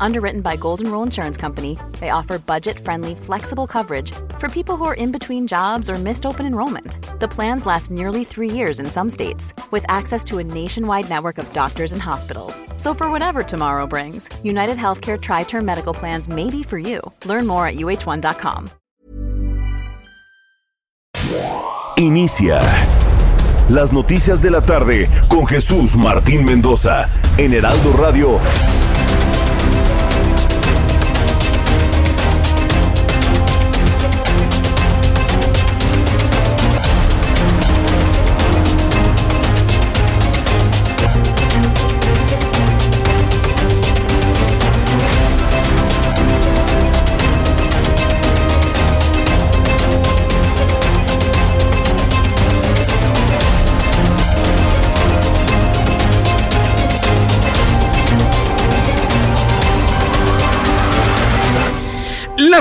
Underwritten by Golden Rule Insurance Company, they offer budget friendly, flexible coverage for people who are in between jobs or missed open enrollment. The plans last nearly three years in some states, with access to a nationwide network of doctors and hospitals. So, for whatever tomorrow brings, United Healthcare Tri Term Medical Plans may be for you. Learn more at uh1.com. Inicia las noticias de la tarde con Jesús Martín Mendoza en Heraldo Radio.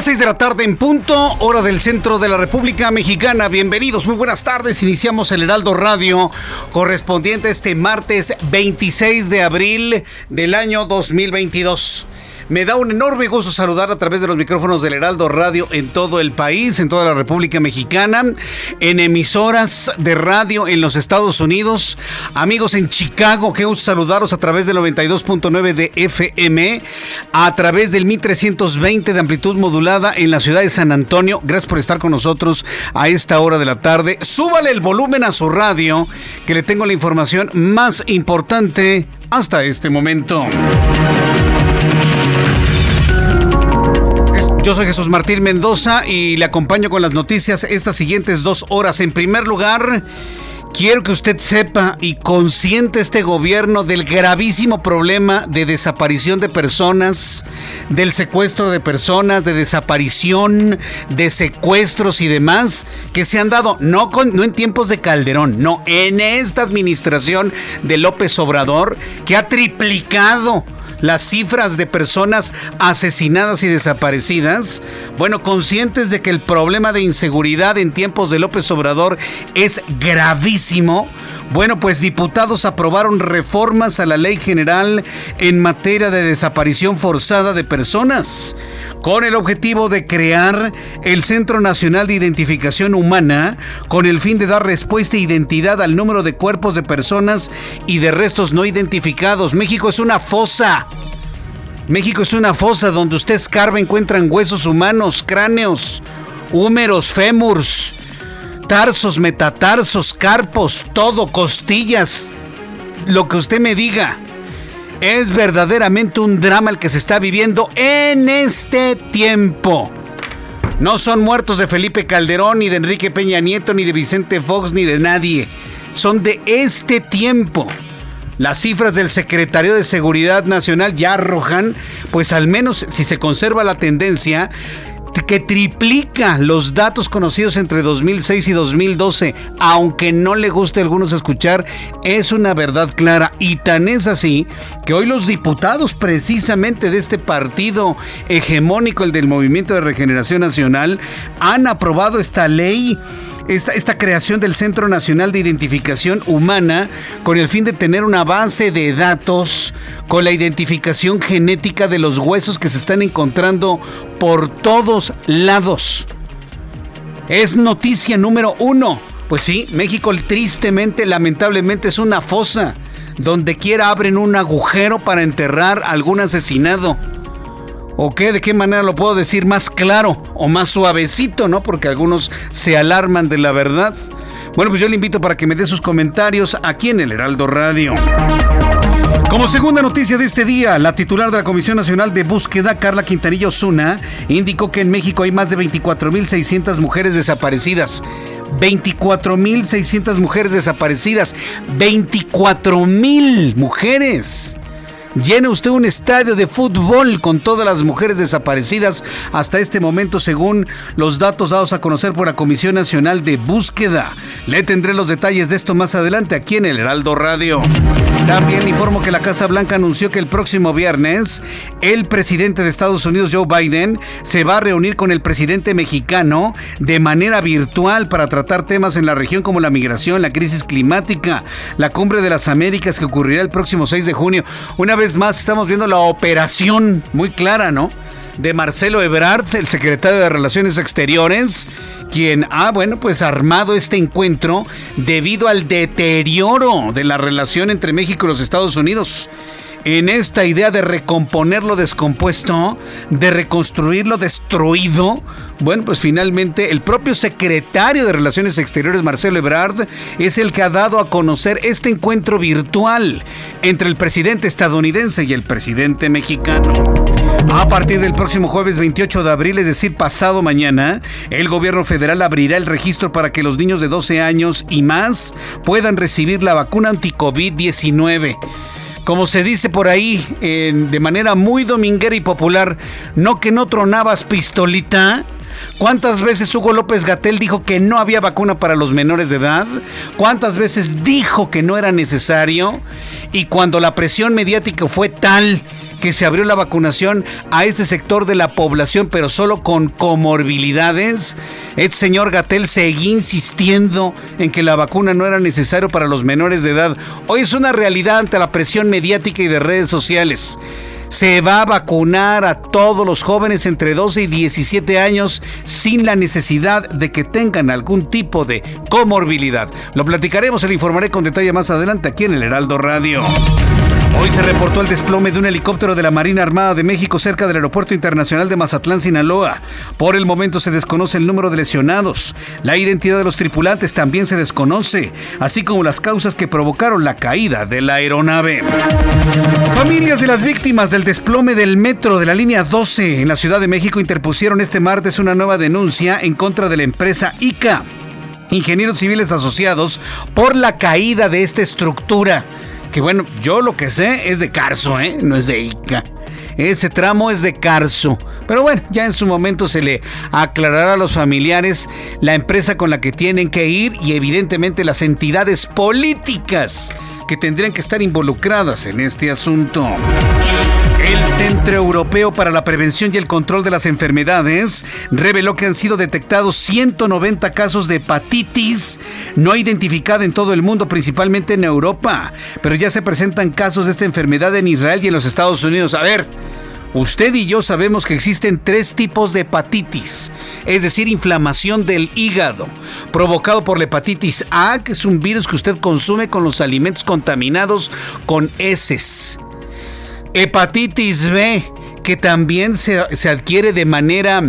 Las 6 de la tarde en punto, hora del centro de la República Mexicana. Bienvenidos, muy buenas tardes. Iniciamos el Heraldo Radio correspondiente este martes 26 de abril del año 2022. Me da un enorme gusto saludar a través de los micrófonos del Heraldo Radio en todo el país, en toda la República Mexicana, en emisoras de radio en los Estados Unidos, amigos en Chicago, qué gusto saludaros a través del 92.9 de FM, a través del 1320 de amplitud modulada en la ciudad de San Antonio. Gracias por estar con nosotros a esta hora de la tarde. Súbale el volumen a su radio, que le tengo la información más importante hasta este momento. Yo soy Jesús Martín Mendoza y le acompaño con las noticias estas siguientes dos horas. En primer lugar, quiero que usted sepa y consiente este gobierno del gravísimo problema de desaparición de personas, del secuestro de personas, de desaparición, de secuestros y demás que se han dado, no en tiempos de Calderón, no, en esta administración de López Obrador, que ha triplicado las cifras de personas asesinadas y desaparecidas? Bueno, conscientes de que el problema de inseguridad en tiempos de López Obrador es gravísimo. Bueno, pues diputados aprobaron reformas a la ley general en materia de desaparición forzada de personas, con el objetivo de crear el Centro Nacional de Identificación Humana, con el fin de dar respuesta e identidad al número de cuerpos de personas y de restos no identificados. México es una fosa. México es una fosa donde usted escarba encuentran huesos humanos, cráneos, húmeros, fémurs tarsos, metatarsos, carpos, todo, costillas, lo que usted me diga. Es verdaderamente un drama el que se está viviendo en este tiempo. No son muertos de Felipe Calderón, ni de Enrique Peña Nieto, ni de Vicente Fox, ni de nadie. Son de este tiempo. Las cifras del Secretario de Seguridad Nacional ya arrojan, pues al menos si se conserva la tendencia, que triplica los datos conocidos entre 2006 y 2012, aunque no le guste a algunos escuchar, es una verdad clara. Y tan es así que hoy los diputados precisamente de este partido hegemónico, el del Movimiento de Regeneración Nacional, han aprobado esta ley esta, creación del Centro Nacional de Identificación Humana con el fin de tener una base de datos con la identificación genética de los huesos que se están encontrando por todos lados. Es noticia número uno. Pues sí, México tristemente, lamentablemente es una fosa. Donde quiera abren un agujero para enterrar algún asesinado. ¿O qué? ¿De qué manera lo puedo decir más claro o más suavecito, no? Porque algunos se alarman de la verdad. Bueno, pues yo le invito para que me dé sus comentarios aquí en el Heraldo Radio. Como segunda noticia de este día, la titular de la Comisión Nacional de Búsqueda, Carla Quintanillo Zuna, indicó que en México hay más de 24.600 mujeres desaparecidas. 24.600 mujeres desaparecidas. 24.000 mujeres. Llene usted un estadio de fútbol con todas las mujeres desaparecidas hasta este momento según los datos dados a conocer por la Comisión Nacional de Búsqueda. Le tendré los detalles de esto más adelante aquí en el Heraldo Radio. También informo que la Casa Blanca anunció que el próximo viernes el presidente de Estados Unidos, Joe Biden, se va a reunir con el presidente mexicano de manera virtual para tratar temas en la región como la migración, la crisis climática, la cumbre de las Américas que ocurrirá el próximo 6 de junio. Una vez más estamos viendo la operación muy clara, ¿no? de Marcelo Ebrard, el secretario de Relaciones Exteriores, quien ha, bueno, pues armado este encuentro debido al deterioro de la relación entre México y los Estados Unidos en esta idea de recomponer lo descompuesto, de reconstruir lo destruido, bueno, pues finalmente el propio secretario de Relaciones Exteriores, Marcelo Ebrard, es el que ha dado a conocer este encuentro virtual entre el presidente estadounidense y el presidente mexicano. A partir del próximo jueves 28 de abril, es decir, pasado mañana, el gobierno federal abrirá el registro para que los niños de 12 años y más puedan recibir la vacuna anti-COVID-19 como se dice por ahí, de manera muy dominguera y popular, no que no tronabas pistolita. ¿Cuántas veces Hugo López Gatel dijo que no había vacuna para los menores de edad? ¿Cuántas veces dijo que no era necesario? Y cuando la presión mediática fue tal que se abrió la vacunación a este sector de la población, pero solo con comorbilidades. El señor Gatel seguía insistiendo en que la vacuna no era necesario para los menores de edad. Hoy es una realidad ante la presión mediática y de redes sociales. Se va a vacunar a todos los jóvenes entre 12 y 17 años sin la necesidad de que tengan algún tipo de comorbilidad. Lo platicaremos, se le informaré con detalle más adelante aquí en el Heraldo Radio. Hoy se reportó el desplome de un helicóptero de la Marina Armada de México cerca del Aeropuerto Internacional de Mazatlán, Sinaloa. Por el momento se desconoce el número de lesionados. La identidad de los tripulantes también se desconoce, así como las causas que provocaron la caída de la aeronave. Familias de las víctimas del desplome del metro de la línea 12 en la Ciudad de México interpusieron este martes una nueva denuncia en contra de la empresa ICA. Ingenieros Civiles Asociados por la caída de esta estructura que bueno, yo lo que sé es de Carso, ¿eh? No es de Ica. Ese tramo es de Carso. Pero bueno, ya en su momento se le aclarará a los familiares la empresa con la que tienen que ir y evidentemente las entidades políticas que tendrían que estar involucradas en este asunto. El Centro Europeo para la Prevención y el Control de las Enfermedades reveló que han sido detectados 190 casos de hepatitis no identificada en todo el mundo, principalmente en Europa, pero ya se presentan casos de esta enfermedad en Israel y en los Estados Unidos. A ver, Usted y yo sabemos que existen tres tipos de hepatitis, es decir, inflamación del hígado, provocado por la hepatitis A, que es un virus que usted consume con los alimentos contaminados con heces. Hepatitis B, que también se, se adquiere de manera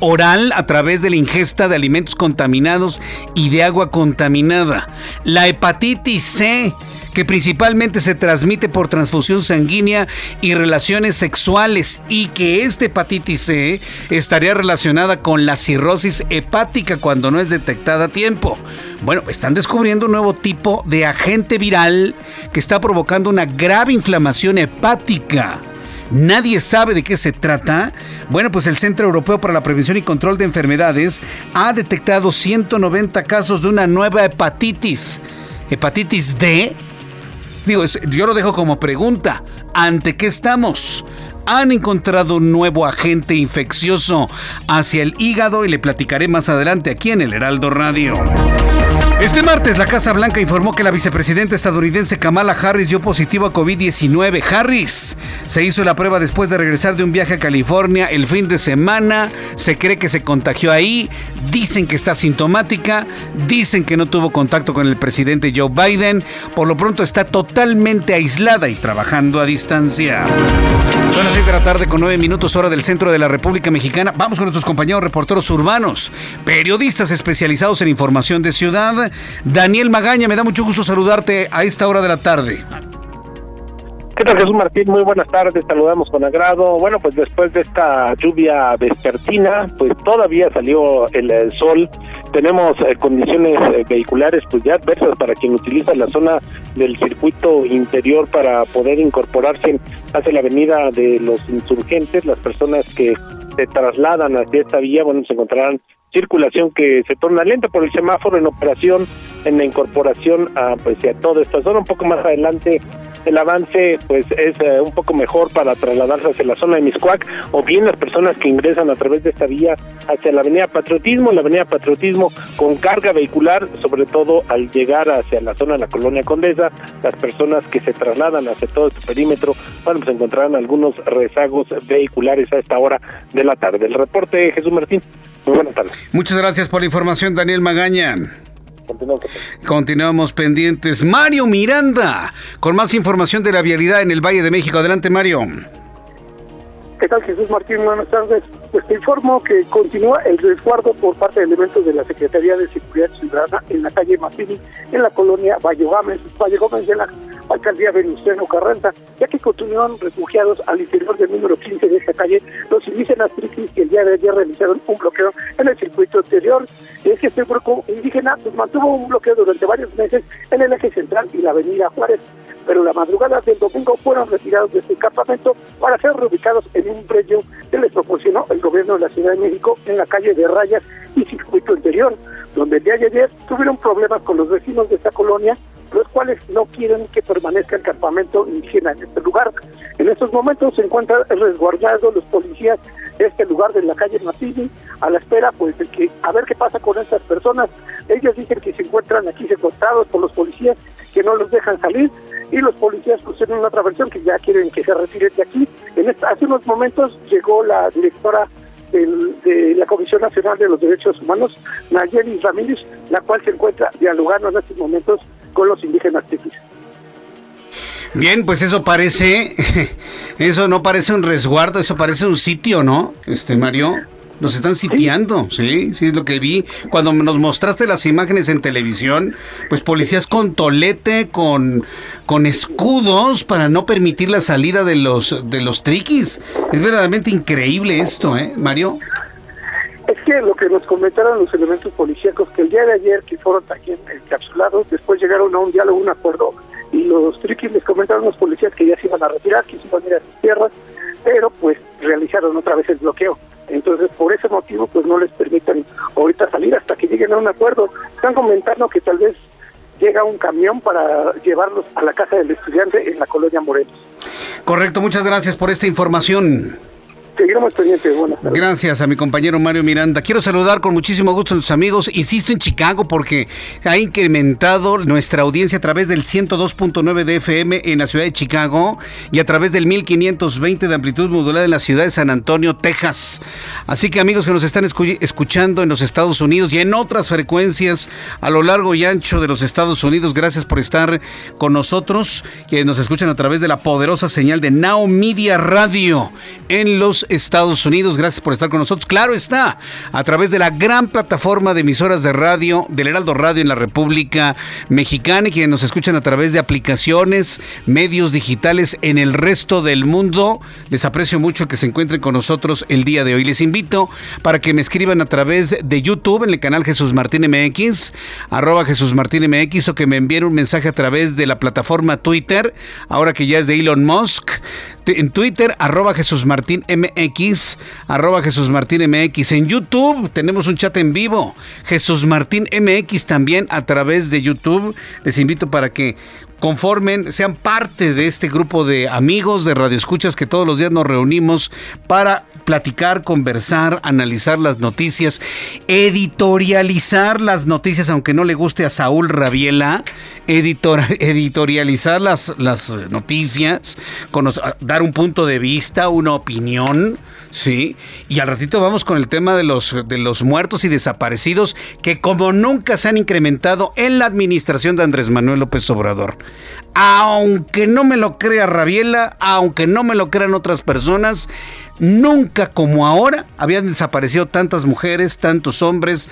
oral a través de la ingesta de alimentos contaminados y de agua contaminada. La hepatitis C, que principalmente se transmite por transfusión sanguínea y relaciones sexuales y que esta hepatitis C estaría relacionada con la cirrosis hepática cuando no es detectada a tiempo. Bueno, están descubriendo un nuevo tipo de agente viral que está provocando una grave inflamación hepática. Nadie sabe de qué se trata. Bueno, pues el Centro Europeo para la Prevención y Control de Enfermedades ha detectado 190 casos de una nueva hepatitis. Hepatitis D Digo, yo lo dejo como pregunta. ¿Ante qué estamos? Han encontrado un nuevo agente infeccioso hacia el hígado y le platicaré más adelante aquí en el Heraldo Radio. Este martes, la Casa Blanca informó que la vicepresidenta estadounidense Kamala Harris dio positivo a COVID-19. Harris se hizo la prueba después de regresar de un viaje a California el fin de semana. Se cree que se contagió ahí. Dicen que está sintomática. Dicen que no tuvo contacto con el presidente Joe Biden. Por lo pronto está totalmente aislada y trabajando a distancia. Son las 6 de la tarde con 9 minutos hora del centro de la República Mexicana. Vamos con nuestros compañeros reporteros urbanos, periodistas especializados en información de ciudad Daniel Magaña, me da mucho gusto saludarte a esta hora de la tarde. ¿Qué tal Jesús Martín? Muy buenas tardes, saludamos con agrado. Bueno, pues después de esta lluvia vespertina, pues todavía salió el, sol. Tenemos eh, condiciones eh, vehiculares pues ya adversas para quien utiliza la zona del circuito interior para poder incorporarse hacia la avenida de los insurgentes, las personas que se trasladan hacia esta vía, bueno, se encontrarán circulación que se torna lenta por el semáforo en operación en la incorporación a pues a toda esta zona un poco más adelante el avance pues es eh, un poco mejor para trasladarse hacia la zona de Miscuac o bien las personas que ingresan a través de esta vía hacia la avenida Patriotismo, la avenida Patriotismo con carga vehicular, sobre todo al llegar hacia la zona de la colonia Condesa, las personas que se trasladan hacia todo este perímetro, bueno, pues encontrarán algunos rezagos vehiculares a esta hora de la tarde. El reporte Jesús Martín. Muy buenas tardes. Muchas gracias por la información, Daniel Magaña. Continuamos pendientes. Mario Miranda, con más información de la vialidad en el Valle de México. Adelante, Mario. ¿Qué tal, Jesús Martín? Buenas tardes. Pues te informo que continúa el resguardo por parte de elementos de la Secretaría de Seguridad Ciudadana en la calle Mapini, en la colonia Valle Gómez, Valle Gómez de la alcaldía Venustiano Carranza, ya que continúan refugiados al interior del número 15 de esta calle los indígenas triquis que el día de ayer realizaron un bloqueo en el circuito exterior. Y es que este grupo indígena pues, mantuvo un bloqueo durante varios meses en el eje central y la avenida Juárez, pero la madrugada del domingo fueron retirados de este campamento para ser reubicados en un predio que les proporcionó el gobierno de la Ciudad de México en la calle de Rayas y Circuito Interior, donde el día de ayer tuvieron problemas con los vecinos de esta colonia, los cuales no quieren que permanezca el campamento indígena en este lugar. En estos momentos se encuentran resguardados los policías de este lugar de la calle Matini, a la espera pues de que a ver qué pasa con estas personas. Ellos dicen que se encuentran aquí secuestrados por los policías que no los dejan salir y los policías tienen otra versión que ya quieren que se retiren de aquí. En hace unos momentos llegó la directora de la Comisión Nacional de los Derechos Humanos, Nayeli Ramírez, la cual se encuentra dialogando en estos momentos con los indígenas tiquis. Bien, pues eso parece, eso no parece un resguardo, eso parece un sitio, ¿no? Este Mario. Nos están sitiando, ¿Sí? ¿sí? es lo que vi. Cuando nos mostraste las imágenes en televisión, pues policías con tolete, con, con escudos para no permitir la salida de los, de los triquis. Es verdaderamente increíble esto, ¿eh, Mario? Es que lo que nos comentaron los elementos policíacos, que el día de ayer que fueron también encapsulados, después llegaron a un diálogo, un acuerdo, y los triquis les comentaron a los policías que ya se iban a retirar, que se iban a ir a sus tierras, pero pues realizaron otra vez el bloqueo. Entonces, por ese motivo, pues no les permiten ahorita salir hasta que lleguen a un acuerdo. Están comentando que tal vez llega un camión para llevarlos a la casa del estudiante en la colonia Morelos. Correcto, muchas gracias por esta información. Gracias a mi compañero Mario Miranda. Quiero saludar con muchísimo gusto a los amigos, insisto, en Chicago, porque ha incrementado nuestra audiencia a través del 102.9 de FM en la ciudad de Chicago y a través del 1520 de amplitud modulada en la ciudad de San Antonio, Texas. Así que amigos que nos están escuchando en los Estados Unidos y en otras frecuencias a lo largo y ancho de los Estados Unidos, gracias por estar con nosotros, que nos escuchan a través de la poderosa señal de Now Media Radio en los Estados Unidos. Gracias por estar con nosotros. Claro está, a través de la gran plataforma de emisoras de radio del Heraldo Radio en la República Mexicana y quienes nos escuchan a través de aplicaciones, medios digitales en el resto del mundo. Les aprecio mucho que se encuentren con nosotros el día de hoy. Les invito para que me escriban a través de YouTube en el canal Jesús Martín MX, arroba Jesús Martín MX o que me envíen un mensaje a través de la plataforma Twitter, ahora que ya es de Elon Musk, en Twitter, arroba Jesús Martín MX, arroba Jesús Martín MX. En YouTube tenemos un chat en vivo, Jesús Martín MX también a través de YouTube. Les invito para que conformen, sean parte de este grupo de amigos de Radio Escuchas que todos los días nos reunimos para platicar, conversar, analizar las noticias, editorializar las noticias, aunque no le guste a Saúl Rabiela, editorializar las, las noticias, dar un punto de vista, una opinión Sí, y al ratito vamos con el tema de los, de los muertos y desaparecidos que como nunca se han incrementado en la administración de Andrés Manuel López Obrador. Aunque no me lo crea Rabiela, aunque no me lo crean otras personas, nunca como ahora habían desaparecido tantas mujeres, tantos hombres,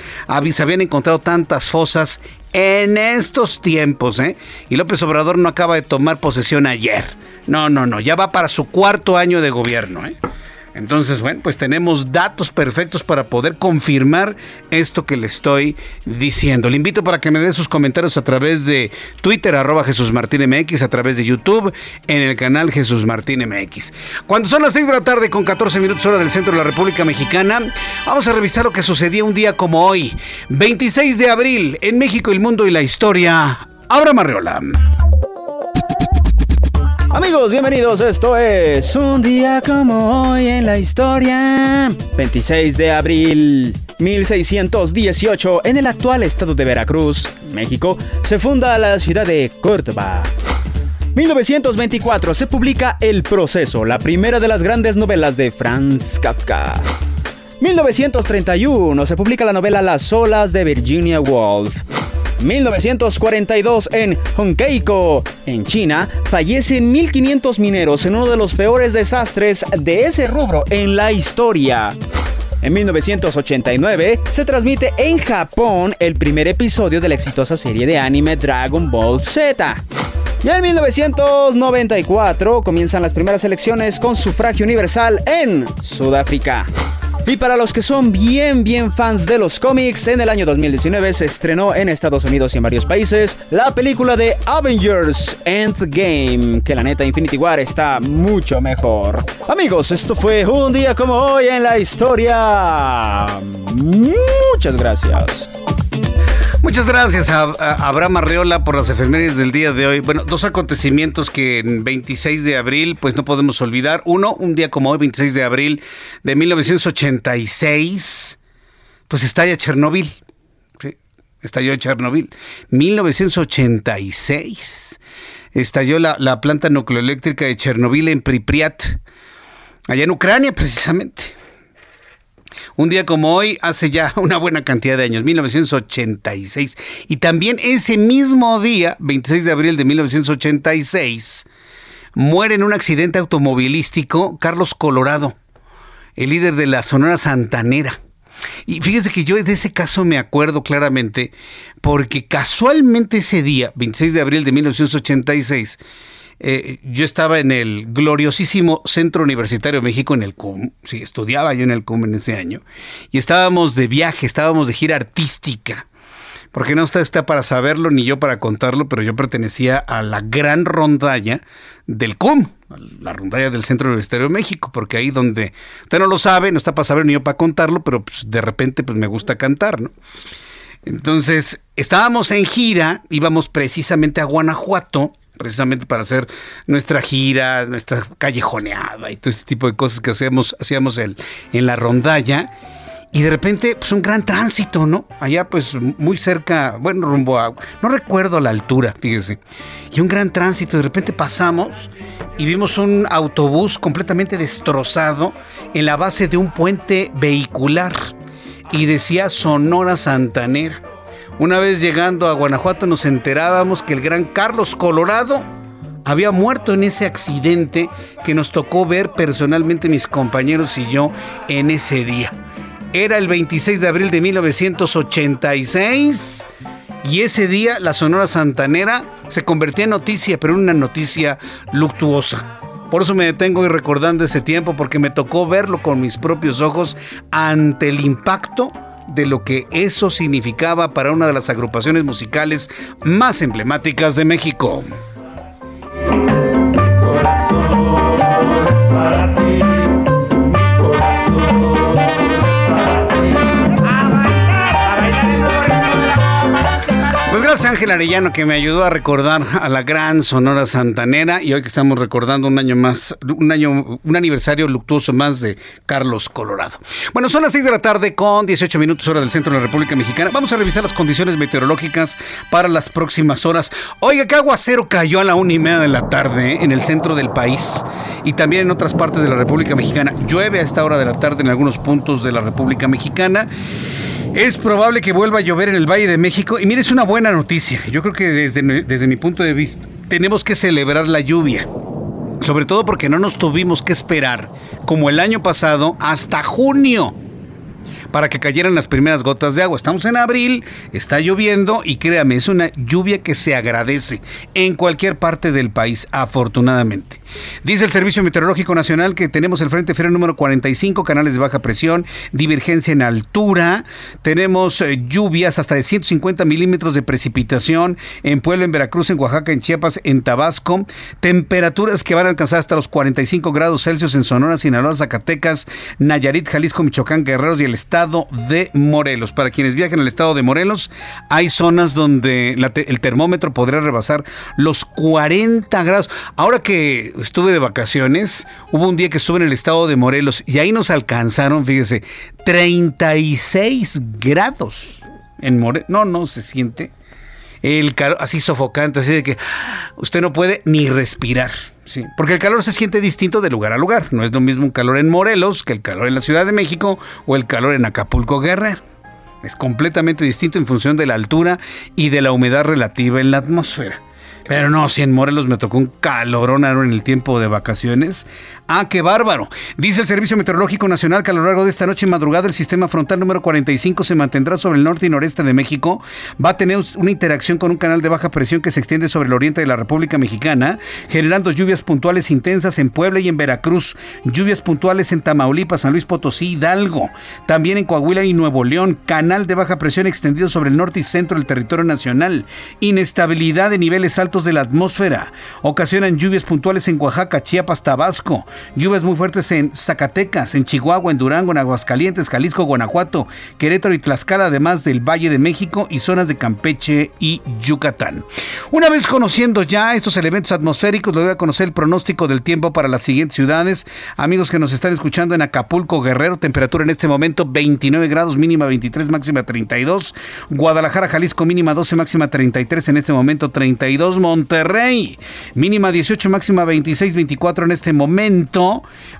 se habían encontrado tantas fosas en estos tiempos, ¿eh? Y López Obrador no acaba de tomar posesión ayer. No, no, no, ya va para su cuarto año de gobierno, ¿eh? Entonces, bueno, pues tenemos datos perfectos para poder confirmar esto que le estoy diciendo. Le invito para que me dé sus comentarios a través de Twitter, arroba Jesús Martín MX, a través de YouTube, en el canal Jesús Martín MX. Cuando son las 6 de la tarde con 14 minutos hora del centro de la República Mexicana, vamos a revisar lo que sucedía un día como hoy, 26 de abril, en México, el mundo y la historia. Abra Marriola. Amigos, bienvenidos. Esto es un día como hoy en la historia. 26 de abril 1618, en el actual estado de Veracruz, México, se funda la ciudad de Córdoba. 1924 se publica El Proceso, la primera de las grandes novelas de Franz Kafka. 1931 se publica la novela Las olas de Virginia Woolf. 1942 en Honkeiko, en China, fallecen 1500 mineros en uno de los peores desastres de ese rubro en la historia. En 1989 se transmite en Japón el primer episodio de la exitosa serie de anime Dragon Ball Z. Y en 1994 comienzan las primeras elecciones con sufragio universal en Sudáfrica. Y para los que son bien, bien fans de los cómics, en el año 2019 se estrenó en Estados Unidos y en varios países la película de Avengers Endgame, que la neta Infinity War está mucho mejor. Amigos, esto fue un día como hoy en la historia. Muchas gracias. Muchas gracias a, Abraham Arreola por las efemérides del día de hoy. Bueno, dos acontecimientos que en 26 de abril pues no podemos olvidar. Uno, un día como hoy, 26 de abril de 1986, pues estalla Chernobyl. Sí, estalló Chernobyl. 1986 estalló la, la planta nucleoeléctrica de Chernobyl en Pripyat, allá en Ucrania precisamente. Un día como hoy, hace ya una buena cantidad de años, 1986. Y también ese mismo día, 26 de abril de 1986, muere en un accidente automovilístico Carlos Colorado, el líder de la Sonora Santanera. Y fíjese que yo de ese caso me acuerdo claramente porque casualmente ese día, 26 de abril de 1986, eh, yo estaba en el gloriosísimo Centro Universitario de México, en el CUM, sí, estudiaba yo en el CUM en ese año, y estábamos de viaje, estábamos de gira artística, porque no usted está para saberlo ni yo para contarlo, pero yo pertenecía a la gran rondalla del CUM, la rondalla del Centro Universitario de México, porque ahí donde usted no lo sabe, no está para saber ni yo para contarlo, pero pues, de repente pues me gusta cantar, ¿no? Entonces, estábamos en gira, íbamos precisamente a Guanajuato precisamente para hacer nuestra gira, nuestra callejoneada y todo este tipo de cosas que hacemos, hacíamos el, en la rondalla. Y de repente, pues un gran tránsito, ¿no? Allá, pues muy cerca, bueno, rumbo a. No recuerdo la altura, fíjese. Y un gran tránsito. De repente pasamos y vimos un autobús completamente destrozado en la base de un puente vehicular. Y decía Sonora Santanera. Una vez llegando a Guanajuato nos enterábamos que el gran Carlos Colorado había muerto en ese accidente que nos tocó ver personalmente mis compañeros y yo en ese día. Era el 26 de abril de 1986 y ese día la Sonora Santanera se convertía en noticia, pero en una noticia luctuosa. Por eso me detengo y recordando ese tiempo porque me tocó verlo con mis propios ojos ante el impacto de lo que eso significaba para una de las agrupaciones musicales más emblemáticas de México. Gracias Ángel Arellano que me ayudó a recordar a la gran Sonora Santanera y hoy que estamos recordando un año más, un año, un aniversario luctuoso más de Carlos Colorado. Bueno, son las 6 de la tarde con 18 minutos hora del centro de la República Mexicana. Vamos a revisar las condiciones meteorológicas para las próximas horas. Oiga, qué aguacero cayó a la una y media de la tarde ¿eh? en el centro del país y también en otras partes de la República Mexicana. Llueve a esta hora de la tarde en algunos puntos de la República Mexicana. Es probable que vuelva a llover en el Valle de México. Y mire, es una buena noticia. Yo creo que desde, desde mi punto de vista tenemos que celebrar la lluvia. Sobre todo porque no nos tuvimos que esperar, como el año pasado, hasta junio para que cayeran las primeras gotas de agua. Estamos en abril, está lloviendo y créame, es una lluvia que se agradece en cualquier parte del país, afortunadamente. Dice el Servicio Meteorológico Nacional que tenemos el Frente Frío número 45, canales de baja presión, divergencia en altura, tenemos eh, lluvias hasta de 150 milímetros de precipitación en Puebla, en Veracruz, en Oaxaca, en Chiapas, en Tabasco, temperaturas que van a alcanzar hasta los 45 grados Celsius en Sonora, Sinaloa, Zacatecas, Nayarit, Jalisco, Michoacán, Guerreros y el estado de Morelos. Para quienes viajen al estado de Morelos, hay zonas donde el termómetro podría rebasar los 40 grados. Ahora que estuve de vacaciones, hubo un día que estuve en el estado de Morelos y ahí nos alcanzaron, fíjese, 36 grados en Morelos. No, no se siente el calor así sofocante, así de que usted no puede ni respirar. Sí, porque el calor se siente distinto de lugar a lugar. No es lo mismo un calor en Morelos que el calor en la Ciudad de México o el calor en Acapulco Guerrero. Es completamente distinto en función de la altura y de la humedad relativa en la atmósfera. Pero no, si en Morelos me tocó un calorón en el tiempo de vacaciones. Ah, qué bárbaro. Dice el Servicio Meteorológico Nacional que a lo largo de esta noche y madrugada el sistema frontal número 45 se mantendrá sobre el norte y noreste de México. Va a tener una interacción con un canal de baja presión que se extiende sobre el oriente de la República Mexicana, generando lluvias puntuales intensas en Puebla y en Veracruz, lluvias puntuales en Tamaulipas, San Luis Potosí, Hidalgo, también en Coahuila y Nuevo León, canal de baja presión extendido sobre el norte y centro del territorio nacional, inestabilidad de niveles altos de la atmósfera. Ocasionan lluvias puntuales en Oaxaca, Chiapas, Tabasco. Lluvias muy fuertes en Zacatecas, en Chihuahua, en Durango, en Aguascalientes, Jalisco, Guanajuato, Querétaro y Tlaxcala, además del Valle de México y zonas de Campeche y Yucatán. Una vez conociendo ya estos elementos atmosféricos, le voy a conocer el pronóstico del tiempo para las siguientes ciudades. Amigos que nos están escuchando en Acapulco, Guerrero, temperatura en este momento 29 grados, mínima 23, máxima 32. Guadalajara, Jalisco, mínima 12, máxima 33, en este momento 32. Monterrey. Mínima 18, máxima 26, 24 en este momento.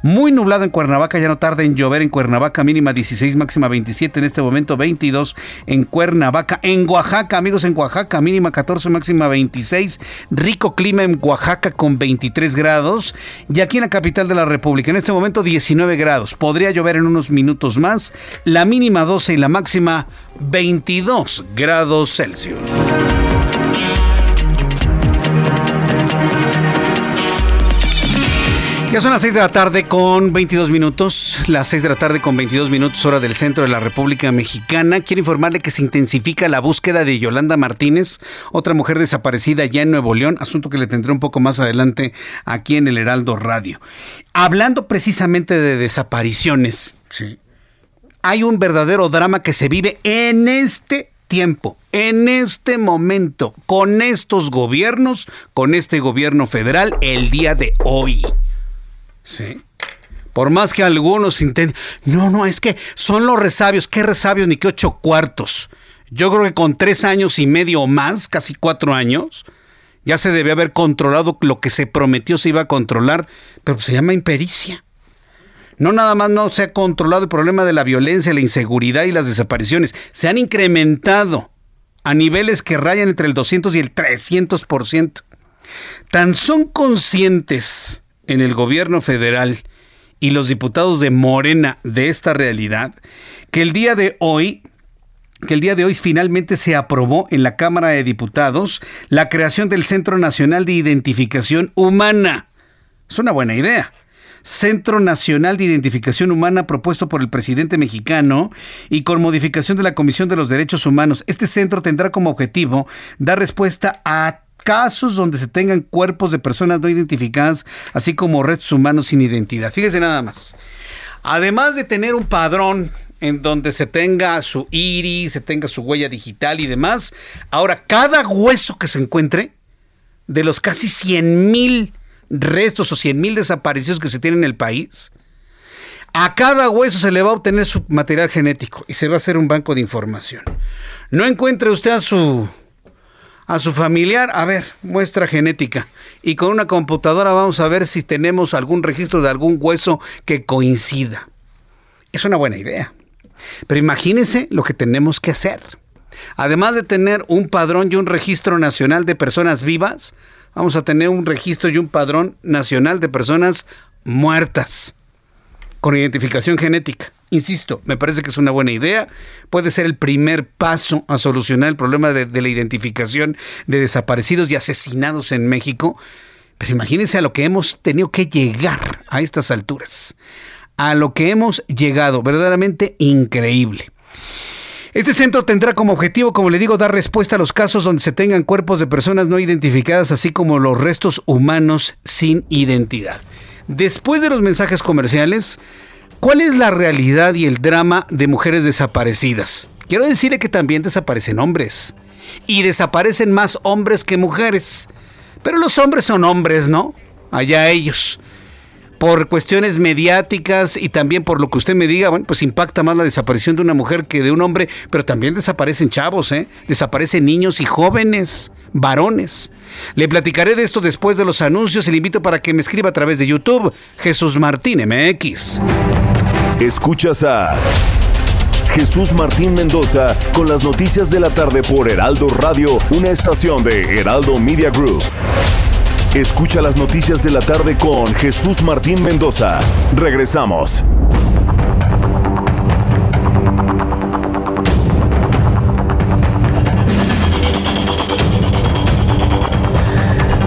Muy nublado en Cuernavaca, ya no tarda en llover en Cuernavaca. Mínima 16, máxima 27 en este momento 22 en Cuernavaca. En Oaxaca, amigos, en Oaxaca, mínima 14, máxima 26. Rico clima en Oaxaca con 23 grados. Y aquí en la capital de la República, en este momento 19 grados. Podría llover en unos minutos más. La mínima 12 y la máxima 22 grados Celsius. Ya son las 6 de la tarde con 22 minutos, las 6 de la tarde con 22 minutos hora del centro de la República Mexicana. Quiero informarle que se intensifica la búsqueda de Yolanda Martínez, otra mujer desaparecida ya en Nuevo León, asunto que le tendré un poco más adelante aquí en el Heraldo Radio. Hablando precisamente de desapariciones, hay un verdadero drama que se vive en este tiempo, en este momento, con estos gobiernos, con este gobierno federal, el día de hoy. Sí. Por más que algunos intenten. No, no, es que son los resabios. ¿Qué resabios ni qué ocho cuartos? Yo creo que con tres años y medio o más, casi cuatro años, ya se debe haber controlado lo que se prometió se iba a controlar, pero se llama impericia. No nada más no se ha controlado el problema de la violencia, la inseguridad y las desapariciones. Se han incrementado a niveles que rayan entre el 200 y el 300%. Tan son conscientes en el gobierno federal y los diputados de Morena de esta realidad, que el día de hoy que el día de hoy finalmente se aprobó en la Cámara de Diputados la creación del Centro Nacional de Identificación Humana. Es una buena idea. Centro Nacional de Identificación Humana propuesto por el presidente mexicano y con modificación de la Comisión de los Derechos Humanos. Este centro tendrá como objetivo dar respuesta a casos donde se tengan cuerpos de personas no identificadas, así como restos humanos sin identidad. Fíjese nada más. Además de tener un padrón en donde se tenga su iris, se tenga su huella digital y demás, ahora cada hueso que se encuentre, de los casi 100 mil restos o 100 mil desaparecidos que se tienen en el país, a cada hueso se le va a obtener su material genético y se va a hacer un banco de información. No encuentre usted a su a su familiar, a ver, muestra genética. Y con una computadora vamos a ver si tenemos algún registro de algún hueso que coincida. Es una buena idea. Pero imagínense lo que tenemos que hacer. Además de tener un padrón y un registro nacional de personas vivas, vamos a tener un registro y un padrón nacional de personas muertas. Con identificación genética. Insisto, me parece que es una buena idea. Puede ser el primer paso a solucionar el problema de, la identificación de desaparecidos y asesinados en México. Pero imagínense a lo que hemos tenido que llegar a estas alturas. A lo que hemos llegado, verdaderamente increíble. Este centro tendrá como objetivo, como le digo, dar respuesta a los casos donde se tengan cuerpos de personas no identificadas, así como los restos humanos sin identidad. Después de los mensajes comerciales, ¿cuál es la realidad y el drama de mujeres desaparecidas? Quiero decirle que también desaparecen hombres. Y desaparecen más hombres que mujeres. Pero los hombres son hombres, ¿no? Allá ellos por cuestiones mediáticas y también por lo que usted me diga, bueno, pues impacta más la desaparición de una mujer que de un hombre, pero también desaparecen chavos, ¿eh? Desaparecen niños y jóvenes, varones. Le platicaré de esto después de los anuncios y le invito para que me escriba a través de YouTube, Jesús Martín MX. Escuchas a Jesús Martín Mendoza con las noticias de la tarde por Heraldo Radio, una estación de Heraldo Media Group. Escucha las noticias de la tarde con Jesús Martín Mendoza. Regresamos.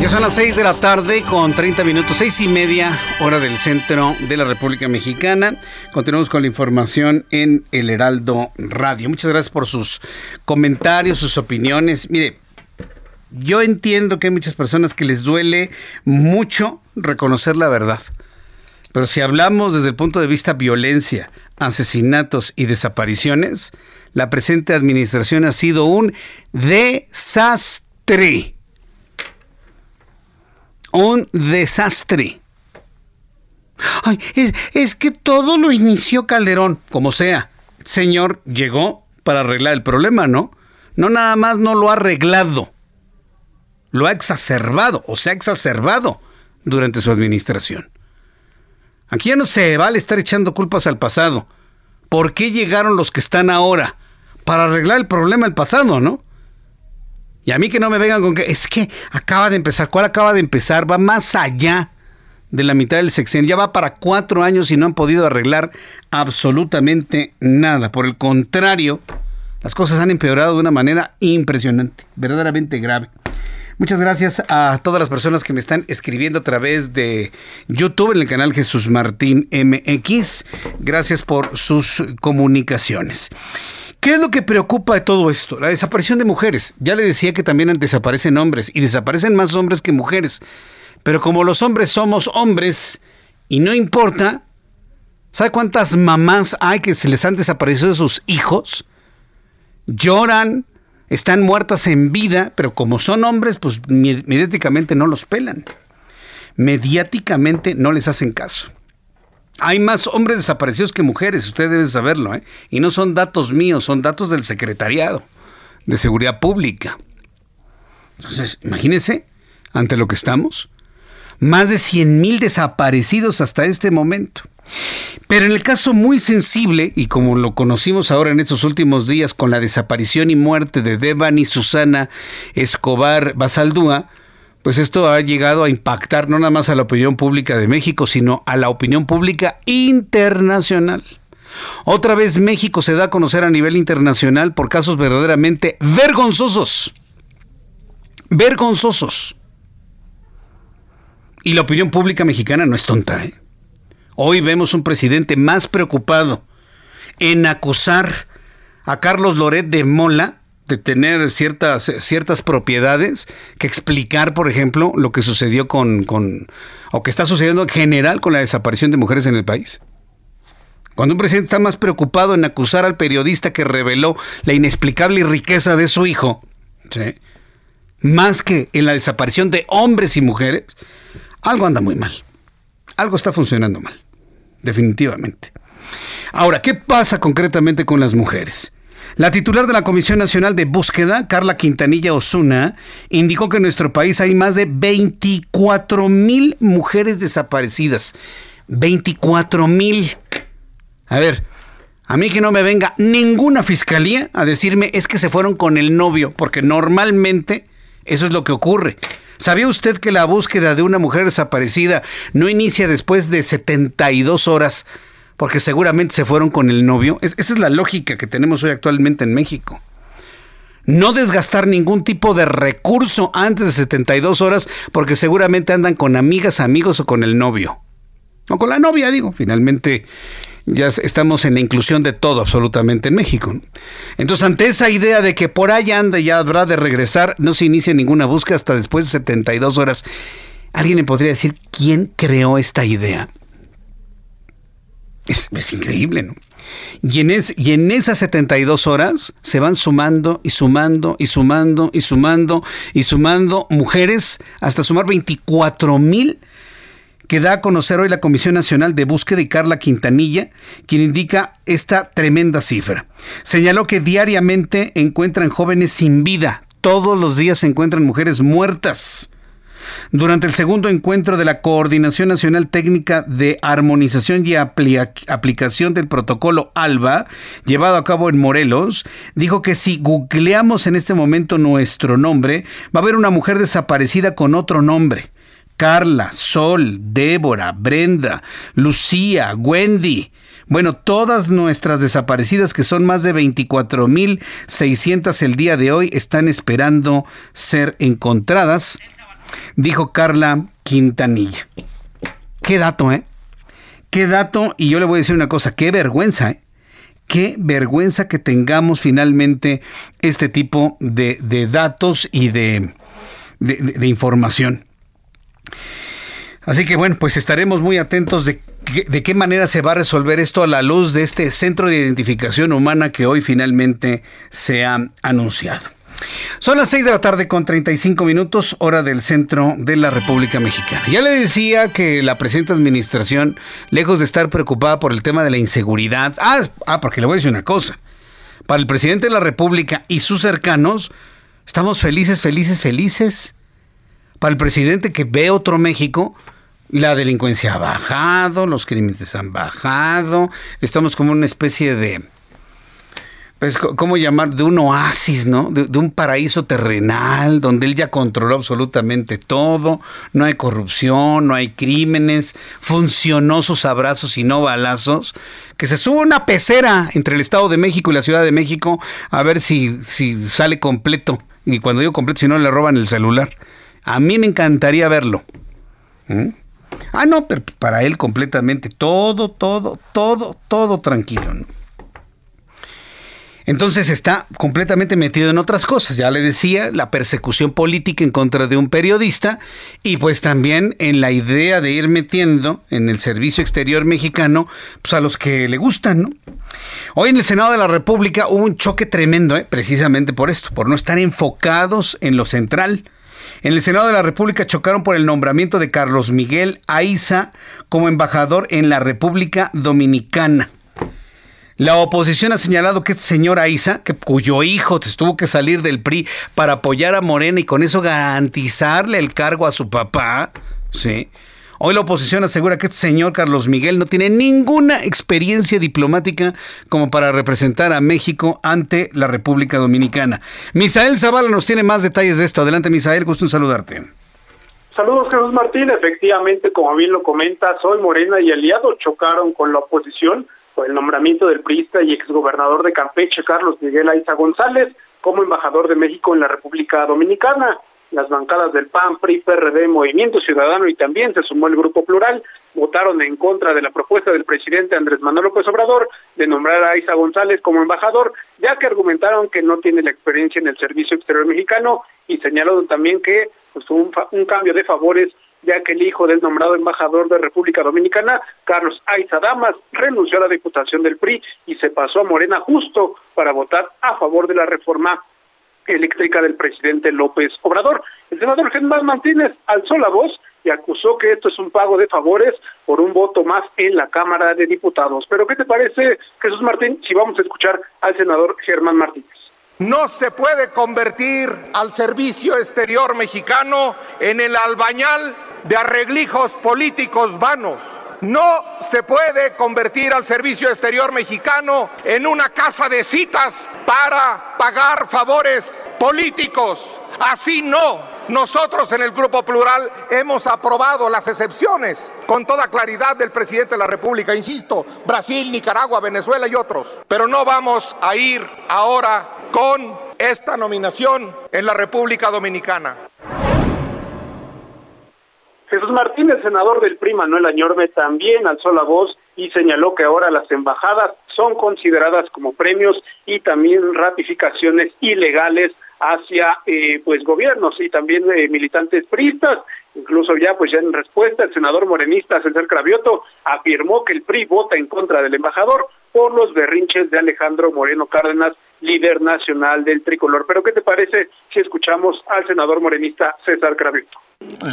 Ya son las 6 de la tarde con 30 minutos, seis y media hora del centro de la República Mexicana. Continuamos con la información en el Heraldo Radio. Muchas gracias por sus comentarios, sus opiniones. Mire, yo entiendo que hay muchas personas que les duele mucho reconocer la verdad. Pero si hablamos desde el punto de vista violencia, asesinatos y desapariciones, la presente administración ha sido un desastre. Un desastre. Ay, es, es, que todo lo inició Calderón, como sea. Señor, llegó para arreglar el problema, ¿no? No nada más no lo ha arreglado lo ha exacerbado o se ha exacerbado durante su administración. Aquí ya no se vale estar echando culpas al pasado. ¿Por qué llegaron los que están ahora? Para arreglar el problema del pasado, ¿no? Y a mí que no me vengan con que es que acaba de empezar. ¿Cuál acaba de empezar? Va más allá de la mitad del sexenio. Ya va para cuatro años y no han podido arreglar absolutamente nada. Por el contrario, las cosas han empeorado de una manera impresionante, verdaderamente grave. Muchas gracias a todas las personas que me están escribiendo a través de YouTube en el canal Jesús Martín MX. Gracias por sus comunicaciones. ¿Qué es lo que preocupa de todo esto? La desaparición de mujeres. Ya le decía que también desaparecen hombres y desaparecen más hombres que mujeres. Pero como los hombres somos hombres y no importa, ¿sabe cuántas mamás hay que se les han desaparecido sus hijos? Lloran, están muertas en vida, pero como son hombres, pues mediáticamente no los pelan. Mediáticamente no les hacen caso. Hay más hombres desaparecidos que mujeres, usted debe saberlo, ¿eh? Y no son datos míos, son datos del Secretariado de Seguridad Pública. Entonces, imagínense, ante lo que estamos, más de 100 mil desaparecidos hasta este momento. Pero en el caso muy sensible, y como lo conocimos ahora en estos últimos días con la desaparición y muerte de Devani Susana Escobar Basaldúa, pues esto ha llegado a impactar no nada más a la opinión pública de México, sino a la opinión pública internacional. Otra vez México se da a conocer a nivel internacional por casos verdaderamente vergonzosos. Vergonzosos. Y la opinión pública mexicana no es tonta, ¿eh? Hoy vemos un presidente más preocupado en acusar a Carlos Loret de Mola de tener ciertas, ciertas propiedades que explicar, por ejemplo, lo que sucedió con, con, o que está sucediendo en general con la desaparición de mujeres en el país. Cuando un presidente está más preocupado en acusar al periodista que reveló la inexplicable riqueza de su hijo, más que en la desaparición de hombres y mujeres, algo anda muy mal. Algo está funcionando mal definitivamente. Ahora, ¿qué pasa concretamente con las mujeres? La titular de la Comisión Nacional de Búsqueda, Carla Quintanilla Osuna, indicó que en nuestro país hay más de 24 mil mujeres desaparecidas. 24 mil. A ver, a mí que no me venga ninguna fiscalía a decirme es que se fueron con el novio, porque normalmente eso es lo que ocurre. ¿Sabía usted que la búsqueda de una mujer desaparecida no inicia después de 72 horas porque seguramente se fueron con el novio. esa es la lógica que tenemos hoy actualmente en México. No desgastar ningún tipo de recurso antes de 72 horas porque seguramente andan con amigas, amigos o con el novio. O con la novia, digo. Finalmente ya estamos en la inclusión de todo absolutamente en México. Entonces, ante esa idea de que por ahí anda y ya habrá de regresar, no se inicia ninguna búsqueda hasta después de 72 horas. ¿Alguien me podría decir quién creó esta idea? Es, increíble, ¿no? Y en, y en esas 72 horas se van sumando y sumando y sumando y sumando y sumando mujeres hasta sumar 24 mil que da a conocer hoy la Comisión Nacional de Búsqueda y Carla Quintanilla, quien indica esta tremenda cifra. Señaló que diariamente encuentran jóvenes sin vida, todos los días se encuentran mujeres muertas. Durante el segundo encuentro de la Coordinación Nacional Técnica de Armonización y Aplicación del Protocolo ALBA, llevado a cabo en Morelos, dijo que si googleamos en este momento nuestro nombre, va a haber una mujer desaparecida con otro nombre. Carla, Sol, Débora, Brenda, Lucía, Wendy. Bueno, todas nuestras desaparecidas, que son más de 24.600 el día de hoy, están esperando ser encontradas dijo Carla Quintanilla. Qué dato, ¿eh? Qué dato, y yo le voy a decir una cosa, qué vergüenza, ¿eh? Qué vergüenza que tengamos finalmente este tipo de, datos y de, de, información. Así que bueno, pues estaremos muy atentos de, de qué manera se va a resolver esto a la luz de este centro de identificación humana que hoy finalmente se ha anunciado. Son las 6 de la tarde con 35 minutos, hora del centro de la República Mexicana. Ya le decía que la presente administración, lejos de estar preocupada por el tema de la inseguridad, ah, ah, porque le voy a decir una cosa, para el presidente de la República y sus cercanos, estamos felices, felices, felices. Para el presidente que ve otro México, la delincuencia ha bajado, los crímenes han bajado, estamos como una especie de pues, ¿cómo llamar? De un oasis, ¿no? De, un paraíso terrenal, donde él ya controló absolutamente todo, no hay corrupción, no hay crímenes, funcionó sus abrazos y no balazos, que se suba una pecera entre el Estado de México y la Ciudad de México a ver si, si sale completo. Y cuando digo completo, si no le roban el celular. A mí me encantaría verlo. ¿Mm? Ah, no, pero para él completamente todo, todo, todo, todo tranquilo. Entonces está completamente metido en otras cosas. Ya le decía, la persecución política en contra de un periodista y pues también en la idea de ir metiendo en el servicio exterior mexicano pues a los que le gustan. Hoy en el Senado de la República hubo un choque tremendo, ¿eh? precisamente por esto, por no estar enfocados en lo central. En el Senado de la República chocaron por el nombramiento de Carlos Miguel Aiza como embajador en la República Dominicana. La oposición ha señalado que este señor Aiza, cuyo hijo tuvo que salir del PRI para apoyar a Morena y con eso garantizarle el cargo a su papá, ¿sí? Hoy la oposición asegura que este señor Carlos Miguel no tiene ninguna experiencia diplomática como para representar a México ante la República Dominicana. Misael Zavala nos tiene más detalles de esto. Adelante, Misael, gusto en saludarte. Saludos, Jesús Martín. Efectivamente, como bien lo comentas, hoy Morena y aliados chocaron con la oposición el nombramiento del priista y exgobernador de Campeche, Carlos Miguel Aiza González, como embajador de México en la República Dominicana. Las bancadas del PAN, PRI, PRD, Movimiento Ciudadano y también se sumó el Grupo Plural votaron en contra de la propuesta del presidente Andrés Manuel López Obrador de nombrar a Aiza González como embajador, ya que argumentaron que no tiene la experiencia en el servicio exterior mexicano y señalaron también que pues, un, un cambio de favores ya que el hijo del nombrado embajador de República Dominicana, Carlos Aiza Damas, renunció a la diputación del PRI y se pasó a Morena justo para votar a favor de la reforma eléctrica del presidente López Obrador. El senador Germán Martínez alzó la voz y acusó que esto es un pago de favores por un voto más en la Cámara de Diputados. Pero ¿qué te parece, Jesús Martín, si vamos a escuchar al senador Germán Martínez? No se puede convertir al servicio exterior mexicano en el albañal de arreglijos políticos vanos. No se puede convertir al servicio exterior mexicano en una casa de citas para pagar favores políticos así no. Nosotros en el Grupo Plural hemos aprobado las excepciones con toda claridad del presidente de la República, insisto, Brasil, Nicaragua, Venezuela y otros. Pero no vamos a ir ahora con esta nominación en la República Dominicana. Jesús Martínez, senador del PRI Manuel Añorbe, también alzó la voz y señaló que ahora las embajadas son consideradas como premios y también ratificaciones ilegales hacia eh, pues gobiernos y también eh, militantes priistas. Incluso ya pues ya en respuesta el senador morenista César Cravioto afirmó que el PRI vota en contra del embajador por los berrinches de Alejandro Moreno Cárdenas, líder nacional del tricolor. Pero ¿qué te parece si escuchamos al senador morenista César Cravioto?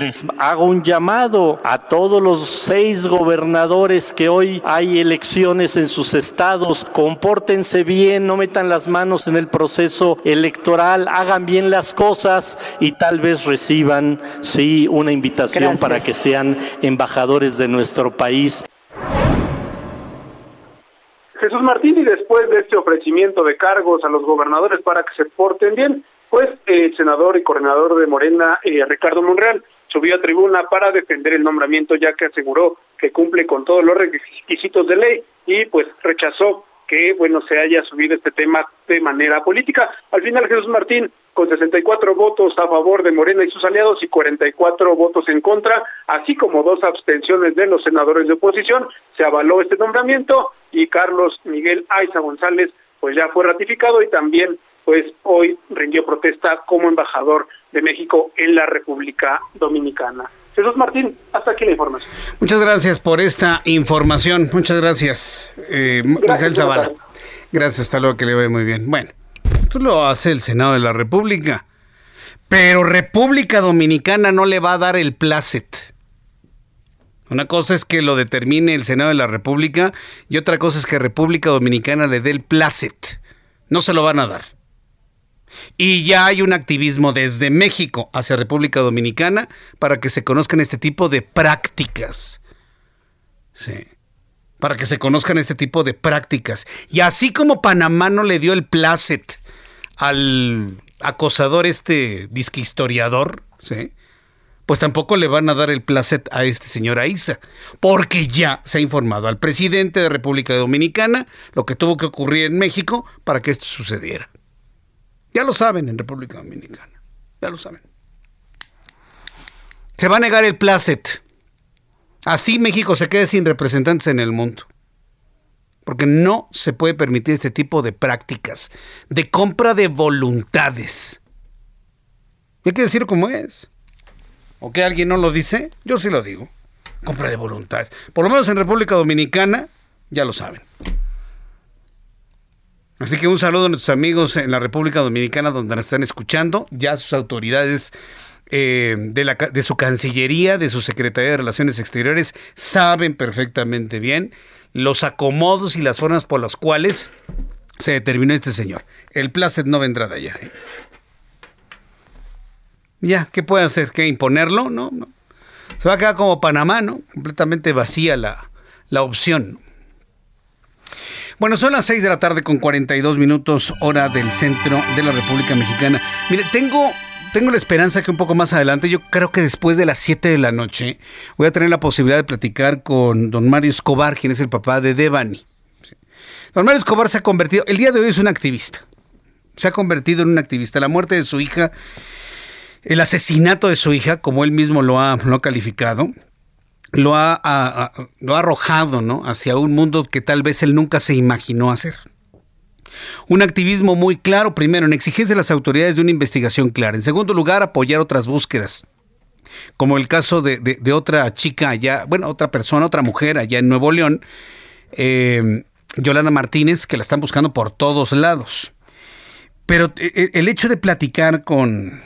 Les hago un llamado a todos los seis gobernadores que hoy hay elecciones en sus estados. Compórtense bien, no metan las manos en el proceso electoral, hagan bien las cosas y tal vez reciban, sí, una invitación para que sean embajadores de nuestro país. Jesús Martín, y después de este ofrecimiento de cargos a los gobernadores para que se porten bien, pues el senador y coordinador de Morena, eh, Ricardo Monreal, subió a tribuna para defender el nombramiento, ya que aseguró que cumple con todos los requisitos de ley y pues rechazó que bueno se haya subido este tema de manera política. Al final Jesús Martín con 64 votos a favor de Morena y sus aliados y 44 votos en contra, así como dos abstenciones de los senadores de oposición, se avaló este nombramiento y Carlos Miguel Aiza González pues ya fue ratificado y también pues hoy rindió protesta como embajador de México en la República Dominicana. Jesús Martín, hasta aquí la información. Muchas gracias por esta información. Muchas gracias, eh, gracias Zavala. Gracias, hasta luego, que le vaya muy bien. Bueno, esto lo hace el Senado de la República. Pero República Dominicana no le va a dar el placet. Una cosa es que lo determine el Senado de la República y otra cosa es que República Dominicana le dé el placet. No se lo van a dar. Y ya hay un activismo desde México hacia República Dominicana para que se conozcan este tipo de prácticas. Sí. Para que se conozcan este tipo de prácticas. Y así como Panamá no le dio el placet al acosador este disque historiador, ¿sí? pues tampoco le van a dar el placet a este señor Aiza, porque ya se ha informado al presidente de República Dominicana lo que tuvo que ocurrir en México para que esto sucediera. Ya lo saben en República Dominicana. Ya lo saben. Se va a negar el placet. Así México se quede sin representantes en el mundo. Porque no se puede permitir este tipo de prácticas, de compra de voluntades. hay que decir cómo es. ¿O que alguien no lo dice? Yo sí lo digo. Compra de voluntades. Por lo menos en República Dominicana, ya lo saben. Así que un saludo a nuestros amigos en la República Dominicana donde nos están escuchando. Ya sus autoridades eh, de, su Cancillería, de su Secretaría de Relaciones Exteriores, saben perfectamente bien los acomodos y las formas por las cuales se determinó este señor. El placet no vendrá de allá. ¿eh? Ya, ¿qué puede hacer? ¿Qué? ¿Imponerlo? No, no. Se va a quedar como Panamá, ¿no? Completamente vacía la, la opción. Bueno, son las 6 de la tarde con 42 minutos hora del centro de la República Mexicana. Mire, tengo, tengo la esperanza que un poco más adelante, yo creo que después de las 7 de la noche, voy a tener la posibilidad de platicar con don Mario Escobar, quien es el papá de Devani. Don Mario Escobar se ha convertido, el día de hoy es un activista. Se ha convertido en un activista. La muerte de su hija, el asesinato de su hija, como él mismo lo ha, lo ha calificado, lo ha, lo ha arrojado ¿no? hacia un mundo que tal vez él nunca se imaginó hacer. Un activismo muy claro, primero, en exigirse a las autoridades de una investigación clara. En segundo lugar, apoyar otras búsquedas, como el caso de, otra chica allá, bueno, otra persona, otra mujer allá en Nuevo León, eh, Yolanda Martínez, que la están buscando por todos lados. Pero eh, el hecho de platicar con,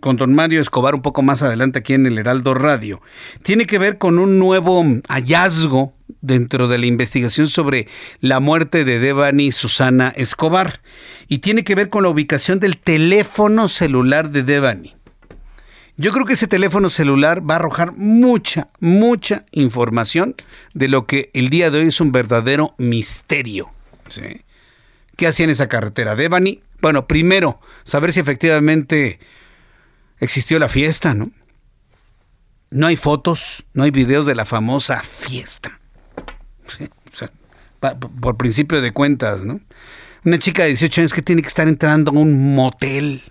con don Mario Escobar un poco más adelante aquí en el Heraldo Radio, tiene que ver con un nuevo hallazgo dentro de la investigación sobre la muerte de Devani Susana Escobar y tiene que ver con la ubicación del teléfono celular de Devani. Yo creo que ese teléfono celular va a arrojar mucha, mucha información de lo que el día de hoy es un verdadero misterio. ¿Qué hacía en esa carretera? Devani, bueno, primero, saber si efectivamente existió la fiesta, ¿no? No hay fotos, no hay videos de la famosa fiesta. por principio de cuentas, ¿no? Una chica de 18 años que tiene que estar entrando a un motel.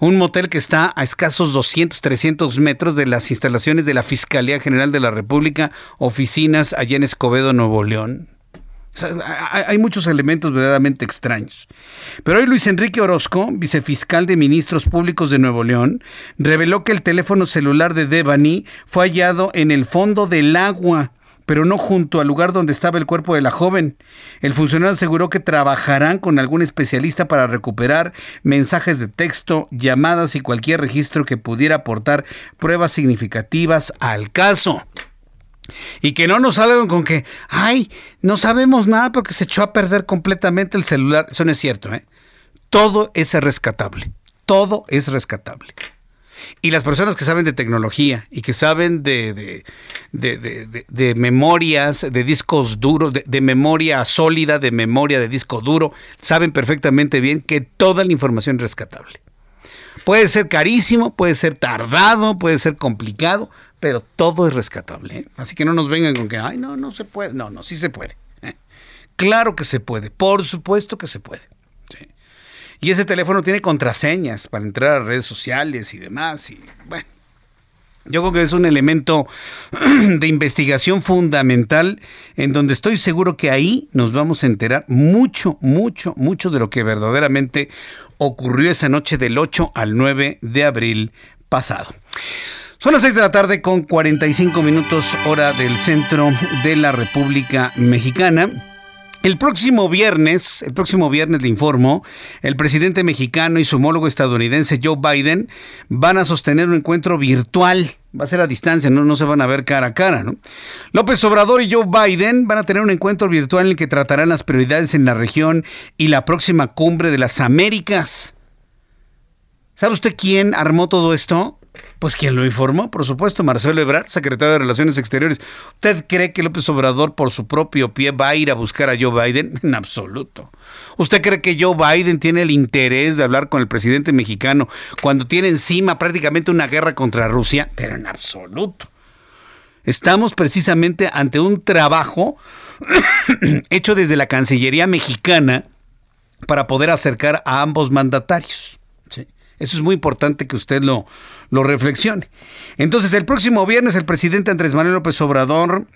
Un motel que está a escasos 200, 300 metros de las instalaciones de la Fiscalía General de la República, oficinas allá en Escobedo, Nuevo León. Hay muchos elementos verdaderamente extraños. Pero hoy Luis Enrique Orozco, vicefiscal de Ministros Públicos de Nuevo León, reveló que el teléfono celular de Devani fue hallado en el fondo del agua pero no junto al lugar donde estaba el cuerpo de la joven. El funcionario aseguró que trabajarán con algún especialista para recuperar mensajes de texto, llamadas y cualquier registro que pudiera aportar pruebas significativas al caso. Y que no nos salgan con que, ay, no sabemos nada porque se echó a perder completamente el celular. Eso no es cierto, ¿eh? Todo es rescatable. Todo es rescatable. Y las personas que saben de tecnología y que saben de, de, memorias, de discos duros, de, memoria sólida, de memoria de disco duro, saben perfectamente bien que toda la información es rescatable. Puede ser carísimo, puede ser tardado, puede ser complicado, pero todo es rescatable. ¿eh? Así que no nos vengan con que, ay, no, no se puede. No, no, sí se puede. ¿eh? Claro que se puede, por supuesto que se puede. Y ese teléfono tiene contraseñas para entrar a redes sociales y demás. Y bueno, yo creo que es un elemento de investigación fundamental en donde estoy seguro que ahí nos vamos a enterar mucho, mucho, mucho de lo que verdaderamente ocurrió esa noche del 8 al 9 de abril pasado. Son las 6 de la tarde con 45 minutos hora del centro de la República Mexicana. El próximo viernes, el próximo viernes le informo, el presidente mexicano y su homólogo estadounidense Joe Biden van a sostener un encuentro virtual. Va a ser a distancia, no, no se van a ver cara a cara, ¿no? López Obrador y Joe Biden van a tener un encuentro virtual en el que tratarán las prioridades en la región y la próxima cumbre de las Américas. ¿Sabe usted quién armó todo esto? Pues quien lo informó, por supuesto, Marcelo Ebrard, secretario de Relaciones Exteriores. ¿Usted cree que López Obrador por su propio pie va a ir a buscar a Joe Biden? En absoluto. ¿Usted cree que Joe Biden tiene el interés de hablar con el presidente mexicano cuando tiene encima prácticamente una guerra contra Rusia? Pero en absoluto. Estamos precisamente ante un trabajo hecho desde la Cancillería mexicana para poder acercar a ambos mandatarios. Eso es muy importante que usted lo, lo reflexione. Entonces, el próximo viernes el presidente Andrés Manuel López Obrador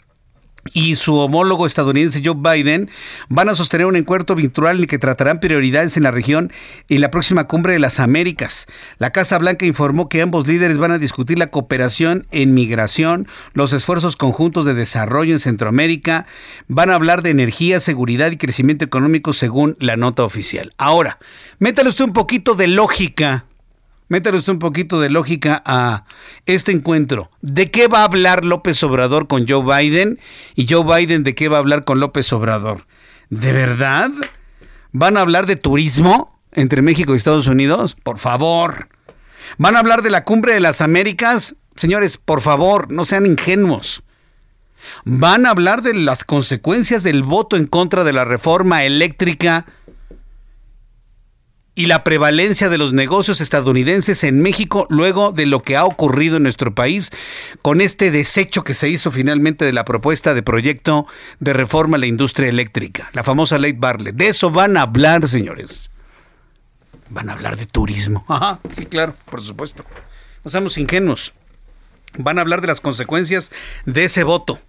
y su homólogo estadounidense Joe Biden van a sostener un encuentro virtual en el que tratarán prioridades en la región y la próxima cumbre de las Américas. La Casa Blanca informó que ambos líderes van a discutir la cooperación en migración, los esfuerzos conjuntos de desarrollo en Centroamérica, van a hablar de energía, seguridad y crecimiento económico según la nota oficial. Ahora, métale usted un poquito de lógica Usted un poquito de lógica a este encuentro. ¿De qué va a hablar López Obrador con Joe Biden? Y Joe Biden de qué va a hablar con López Obrador. ¿De verdad? ¿Van a hablar de turismo entre México y Estados Unidos? Por favor. ¿Van a hablar de la cumbre de las Américas? Señores, por favor, no sean ingenuos. ¿Van a hablar de las consecuencias del voto en contra de la reforma eléctrica y la prevalencia de los negocios estadounidenses en México luego de lo que ha ocurrido en nuestro país con este desecho que se hizo finalmente de la propuesta de proyecto de reforma a la industria eléctrica, la famosa ley Barley. De eso van a hablar, señores. Van a hablar de turismo. Ajá, sí, claro, por supuesto. No seamos ingenuos. Van a hablar de las consecuencias de ese voto.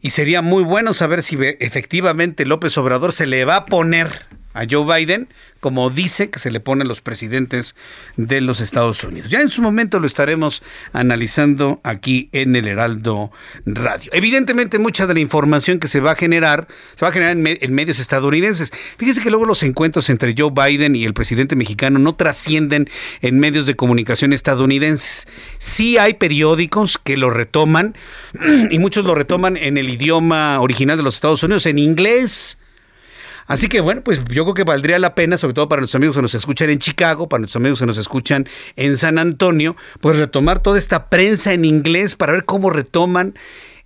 Y sería muy bueno saber si efectivamente López Obrador se le va a poner a Joe Biden como dice que se le pone a los presidentes de los Estados Unidos. Ya en su momento lo estaremos analizando aquí en el Heraldo Radio. Evidentemente mucha de la información que se va a generar se va a generar en, medios estadounidenses. Fíjese que luego los encuentros entre Joe Biden y el presidente mexicano no trascienden en medios de comunicación estadounidenses. Sí hay periódicos que lo retoman y muchos lo retoman en el idioma original de los Estados Unidos, en inglés Así que bueno, pues yo creo que valdría la pena, sobre todo para nuestros amigos que nos escuchan en Chicago, para nuestros amigos que nos escuchan en San Antonio, pues retomar toda esta prensa en inglés para ver cómo retoman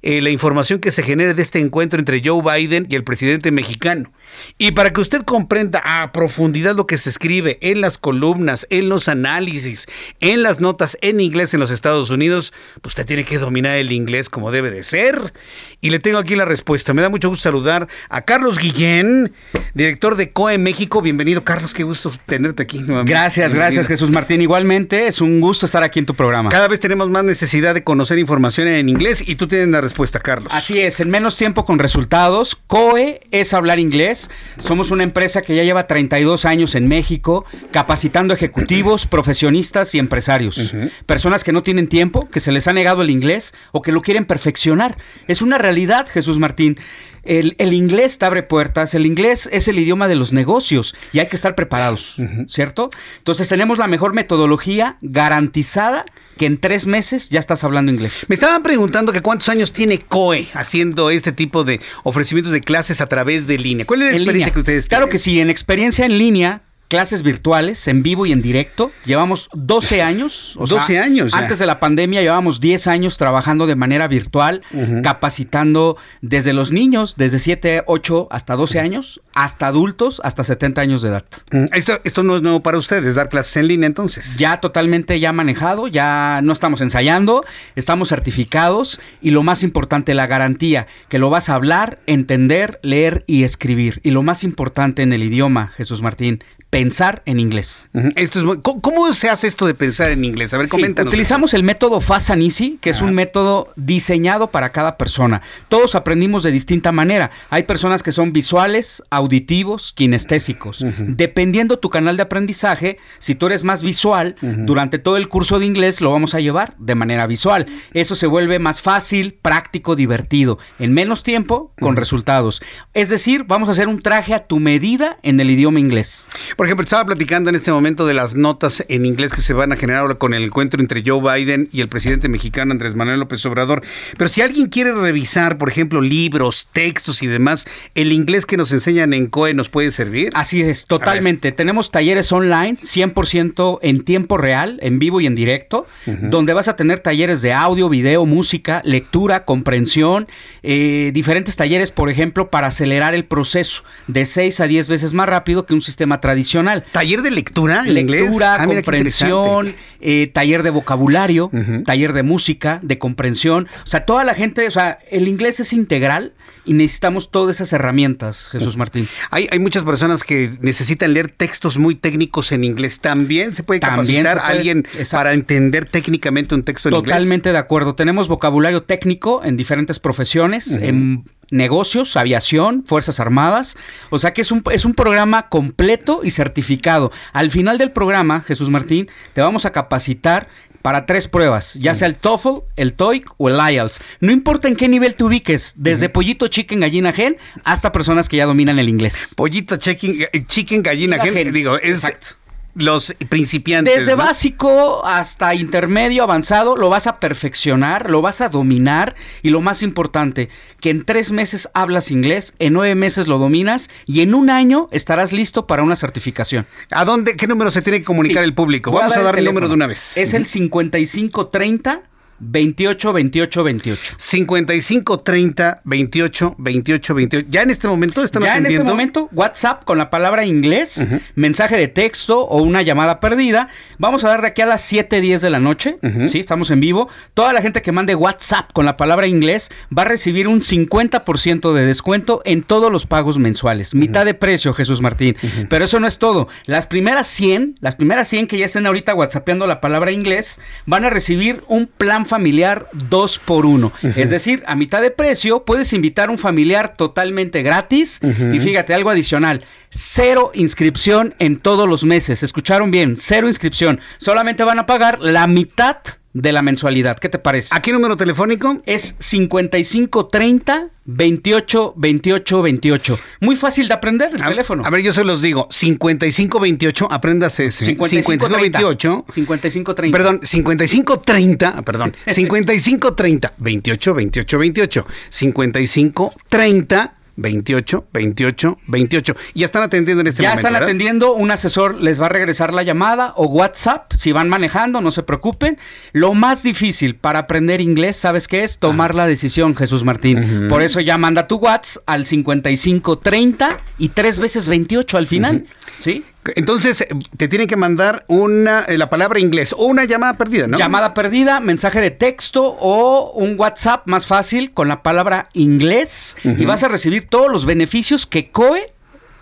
eh, la información que se genere de este encuentro entre Joe Biden y el presidente mexicano. Y para que usted comprenda a profundidad lo que se escribe en las columnas, en los análisis, en las notas en inglés en los Estados Unidos, pues usted tiene que dominar el inglés como debe de ser. Y le tengo aquí la respuesta. Me da mucho gusto saludar a Carlos Guillén, director de COE México. Bienvenido, Carlos. Qué gusto tenerte aquí nuevamente. Gracias, gracias, Jesús Martín. Igualmente, es un gusto estar aquí en tu programa. Cada vez tenemos más necesidad de conocer información en inglés y tú tienes la respuesta, Carlos. Así es, en menos tiempo con resultados. COE es hablar inglés. Somos una empresa que ya lleva 32 años en México, capacitando ejecutivos, profesionistas y empresarios. Personas que no tienen tiempo, que se les ha negado el inglés o que lo quieren perfeccionar. Es una realidad, Jesús Martín. El, inglés te abre puertas, el inglés es el idioma de los negocios y hay que estar preparados, ¿cierto? Entonces tenemos la mejor metodología garantizada que en tres meses ya estás hablando inglés. Me estaban preguntando que cuántos años tiene COE haciendo este tipo de ofrecimientos de clases a través de línea. ¿Cuál es la experiencia que ustedes tienen? Claro que sí, en experiencia en línea clases virtuales en vivo y en directo. Llevamos 12 años. O 12 años. Antes de la pandemia llevamos 10 años trabajando de manera virtual, capacitando desde los niños, desde 7, 8 hasta 12 años, hasta adultos, hasta 70 años de edad. Esto, esto no es nuevo para ustedes, dar clases en línea entonces. Ya totalmente ya manejado, ya no estamos ensayando, estamos certificados y lo más importante, la garantía, que lo vas a hablar, entender, leer y escribir. Y lo más importante en el idioma, Jesús Martín, pensar en inglés. Esto es ¿cómo, se hace esto de pensar en inglés? A ver, coméntanos. utilizamos el método Fast and Easy, que es un método diseñado para cada persona. Todos aprendimos de distinta manera. Hay personas que son visuales, auditivos, kinestésicos. Dependiendo tu canal de aprendizaje, si tú eres más visual, durante todo el curso de inglés lo vamos a llevar de manera visual. Eso se vuelve más fácil, práctico, divertido, en menos tiempo, con resultados. Es decir, vamos a hacer un traje a tu medida en el idioma inglés. Por ejemplo, estaba platicando en este momento de las notas en inglés que se van a generar ahora con el encuentro entre Joe Biden y el presidente mexicano Andrés Manuel López Obrador. Pero si alguien quiere revisar, por ejemplo, libros, textos y demás, ¿el inglés que nos enseñan en COE nos puede servir? Así es, totalmente. Tenemos talleres online, 100% en tiempo real, en vivo y en directo, donde vas a tener talleres de audio, video, música, lectura, comprensión, eh, diferentes talleres, por ejemplo, para acelerar el proceso de 6 a 10 veces más rápido que un sistema tradicional ¿Taller de lectura en inglés? Lectura, ah, comprensión, eh, taller de vocabulario, taller de música, de comprensión. O sea, toda la gente, o sea, el inglés es integral y necesitamos todas esas herramientas, Jesús Martín. Hay, hay muchas personas que necesitan leer textos muy técnicos en inglés. ¿También se puede capacitar a alguien para entender técnicamente un texto en inglés? Totalmente de acuerdo. Tenemos vocabulario técnico en diferentes profesiones, en negocios, aviación, Fuerzas Armadas. O sea que es un, es un programa completo y certificado. Al final del programa, Jesús Martín, te vamos a capacitar para tres pruebas, ya sea el TOEFL, el TOEIC o el IELTS. No importa en qué nivel te ubiques, desde pollito, chicken, gallina, gen, hasta personas que ya dominan el inglés. Pollito, chicken, eh, chicken gallina, gen, digo, es... Exacto los principiantes. Desde básico hasta intermedio, avanzado, lo vas a perfeccionar, lo vas a dominar y lo más importante, que en tres meses hablas inglés, en nueve meses lo dominas y en un año estarás listo para una certificación. ¿A dónde, qué número se tiene que comunicar el público? Vamos a dar, el, número de una vez. Es el 5530 28 28 28. 55 30 28 28 28. Ya en este momento están ya en este momento, WhatsApp con la palabra inglés, mensaje de texto o una llamada perdida. Vamos a dar de aquí a las 7, 10 de la noche. Sí, estamos en vivo. Toda la gente que mande WhatsApp con la palabra inglés va a recibir un 50% de descuento en todos los pagos mensuales. Mitad de precio, Jesús Martín. Pero eso no es todo. Las primeras 100, las primeras 100 que ya estén ahorita WhatsAppeando la palabra inglés, van a recibir un plan familiar 2 por 1 Es decir, a mitad de precio puedes invitar a un familiar totalmente gratis y fíjate, algo adicional, cero inscripción en todos los meses. ¿Escucharon bien? Cero inscripción. Solamente van a pagar la mitad de la mensualidad. ¿Qué te parece? ¿A qué número telefónico? Es 5530 28 28 28. Muy fácil de aprender el teléfono. A ver, yo se los digo. 5528, aprendas ese. 5528. 5530. Perdón, 5530, perdón. 5530 28 28 28. 5530 28 28 28. Y ya están atendiendo en este ya momento. están ¿verdad? atendiendo, un asesor les va a regresar la llamada o WhatsApp, si van manejando, no se preocupen. Lo más difícil para aprender inglés, ¿sabes qué es? Tomar la decisión, Jesús Martín. Por eso ya manda tu WhatsApp al 5530 y tres veces 28 al final, ¿sí? Entonces, eh, te tienen que mandar una eh, la palabra inglés o una llamada perdida, ¿no? Llamada perdida, mensaje de texto o un WhatsApp más fácil con la palabra inglés y vas a recibir todos los beneficios que COE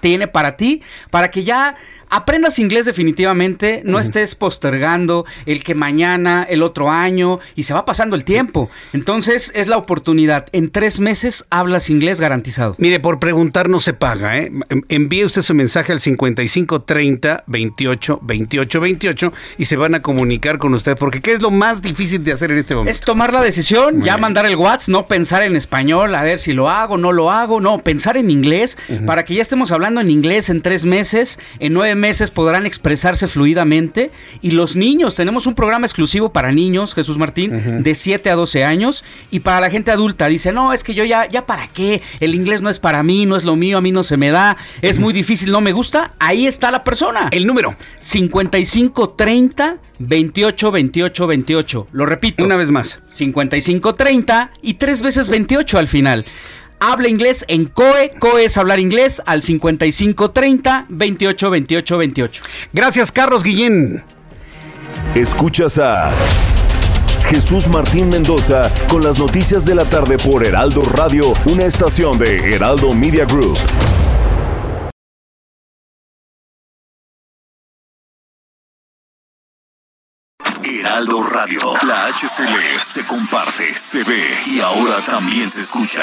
tiene para ti, para que ya aprendas inglés definitivamente, no estés postergando el que mañana, el otro año, y se va pasando el tiempo. Entonces es la oportunidad. En tres meses hablas inglés garantizado. Mire, por preguntar no se paga, ¿eh? Em- Envíe usted su mensaje al 5530 28 28 28 y se van a comunicar con usted, porque ¿qué es lo más difícil de hacer en este momento? Es tomar la decisión, Muy ya bien. mandar el WhatsApp, no pensar en español, a ver si lo hago, no lo hago, no, pensar en inglés, para que ya estemos hablando en inglés en tres meses, en nueve meses podrán expresarse fluidamente. Y los niños, tenemos un programa exclusivo para niños, Jesús Martín, de 7 a 12 años, y para la gente adulta, dice, no, es que yo ya, ya para qué, el inglés no es para mí, no es lo mío, a mí no se me da, es muy difícil, no me gusta, ahí está la persona. El número. 5530 28 28 28. Lo repito. Una vez más. 5530 y tres veces 28 al final. Habla inglés en COE. COE es hablar inglés al 5530 28 28 28. Gracias, Carlos Guillén. Escuchas a Jesús Martín Mendoza con las noticias de la tarde por Heraldo Radio, una estación de Heraldo Media Group. Heraldo Radio, la HCL se comparte, se ve y ahora también se escucha.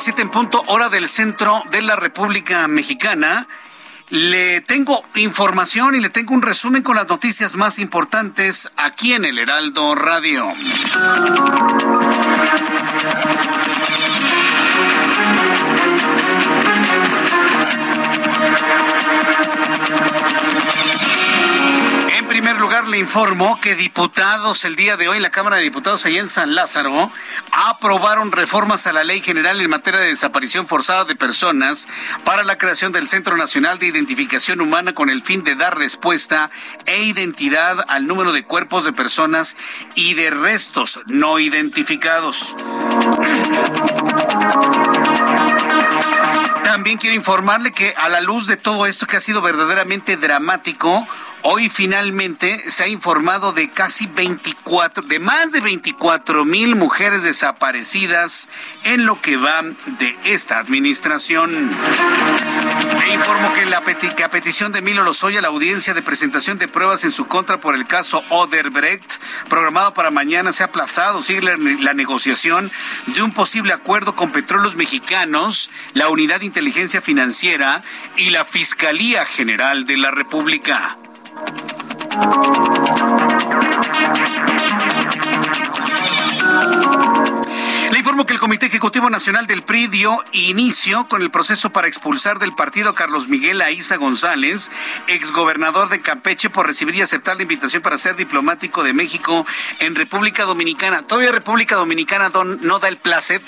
Las 7 en punto, hora del centro de la República Mexicana. Le tengo información y le tengo un resumen con las noticias más importantes aquí en el Heraldo Radio. En primer lugar, le informo que diputados el día de hoy en la Cámara de Diputados allá en San Lázaro aprobaron reformas a la Ley General en materia de desaparición forzada de personas para la creación del Centro Nacional de Identificación Humana con el fin de dar respuesta e identidad al número de cuerpos de personas y de restos no identificados. También quiero informarle que a la luz de todo esto que ha sido verdaderamente dramático, hoy finalmente se ha informado de casi 24, de más de 24 mil mujeres desaparecidas en lo que va de esta administración. Le informo que, la a petición de Emilio Lozoya, la audiencia de presentación de pruebas en su contra por el caso Oderbrecht, programado para mañana, se ha aplazado. Sigue la, la negociación de un posible acuerdo con Petróleos Mexicanos, la Unidad de Inteligencia Financiera y la Fiscalía General de la República. Le informo que el Comité Ejecutivo Nacional del PRI dio inicio con el proceso para expulsar del partido Carlos Miguel Aiza González, exgobernador de Campeche, por recibir y aceptar la invitación para ser diplomático de México en República Dominicana. Todavía República Dominicana don- no da el placet.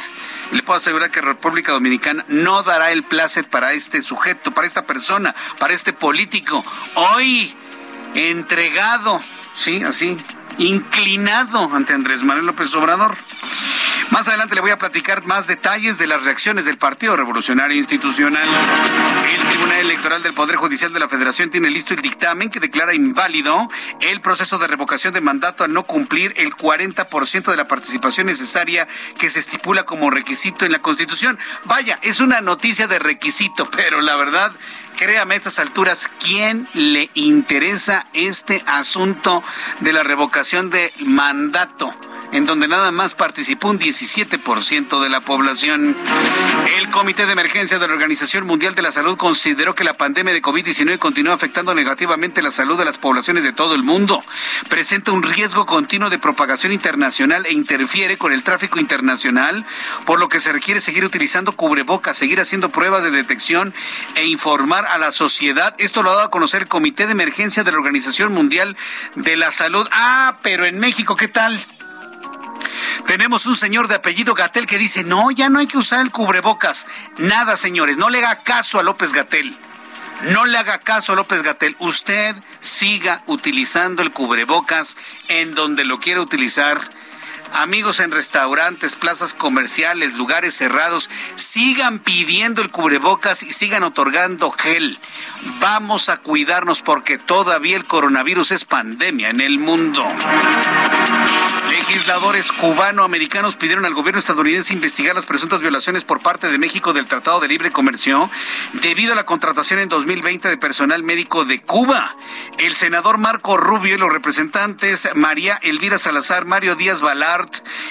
Le puedo asegurar que República Dominicana no dará el placet para este sujeto, para esta persona, para este político. Hoy entregado, sí, así, inclinado ante Andrés Manuel López Obrador. Más adelante le voy a platicar más detalles de las reacciones del Partido Revolucionario Institucional. El Tribunal Electoral del Poder Judicial de la Federación tiene listo el dictamen que declara inválido el proceso de revocación de mandato al no cumplir el 40% de la participación necesaria que se estipula como requisito en la Constitución. Vaya, es una noticia de requisito, pero la verdad créame a estas alturas, ¿quién le interesa este asunto de la revocación de mandato? En donde nada más participó un 17% de la población. El Comité de Emergencia de la Organización Mundial de la Salud consideró que la pandemia de COVID-19 continúa afectando negativamente la salud de las poblaciones de todo el mundo. Presenta un riesgo continuo de propagación internacional e interfiere con el tráfico internacional, por lo que se requiere seguir utilizando cubrebocas, seguir haciendo pruebas de detección e informar a la sociedad. Esto lo ha dado a conocer el Comité de Emergencia de la Organización Mundial de la Salud. Ah, pero en México, ¿qué tal? Tenemos un señor de apellido Gatel que dice, no, ya no hay que usar el cubrebocas. Nada, señores, no le haga caso a López Gatel. No le haga caso a López Gatel. Usted siga utilizando el cubrebocas en donde lo quiera utilizar. Amigos en restaurantes, plazas comerciales, lugares cerrados, sigan pidiendo el cubrebocas y sigan otorgando gel. Vamos a cuidarnos porque todavía el coronavirus es pandemia en el mundo. Legisladores cubano-americanos pidieron al gobierno estadounidense investigar las presuntas violaciones por parte de México del Tratado de Libre Comercio debido a la contratación en 2020 de personal médico de Cuba. El senador Marco Rubio y los representantes María Elvira Salazar, Mario Díaz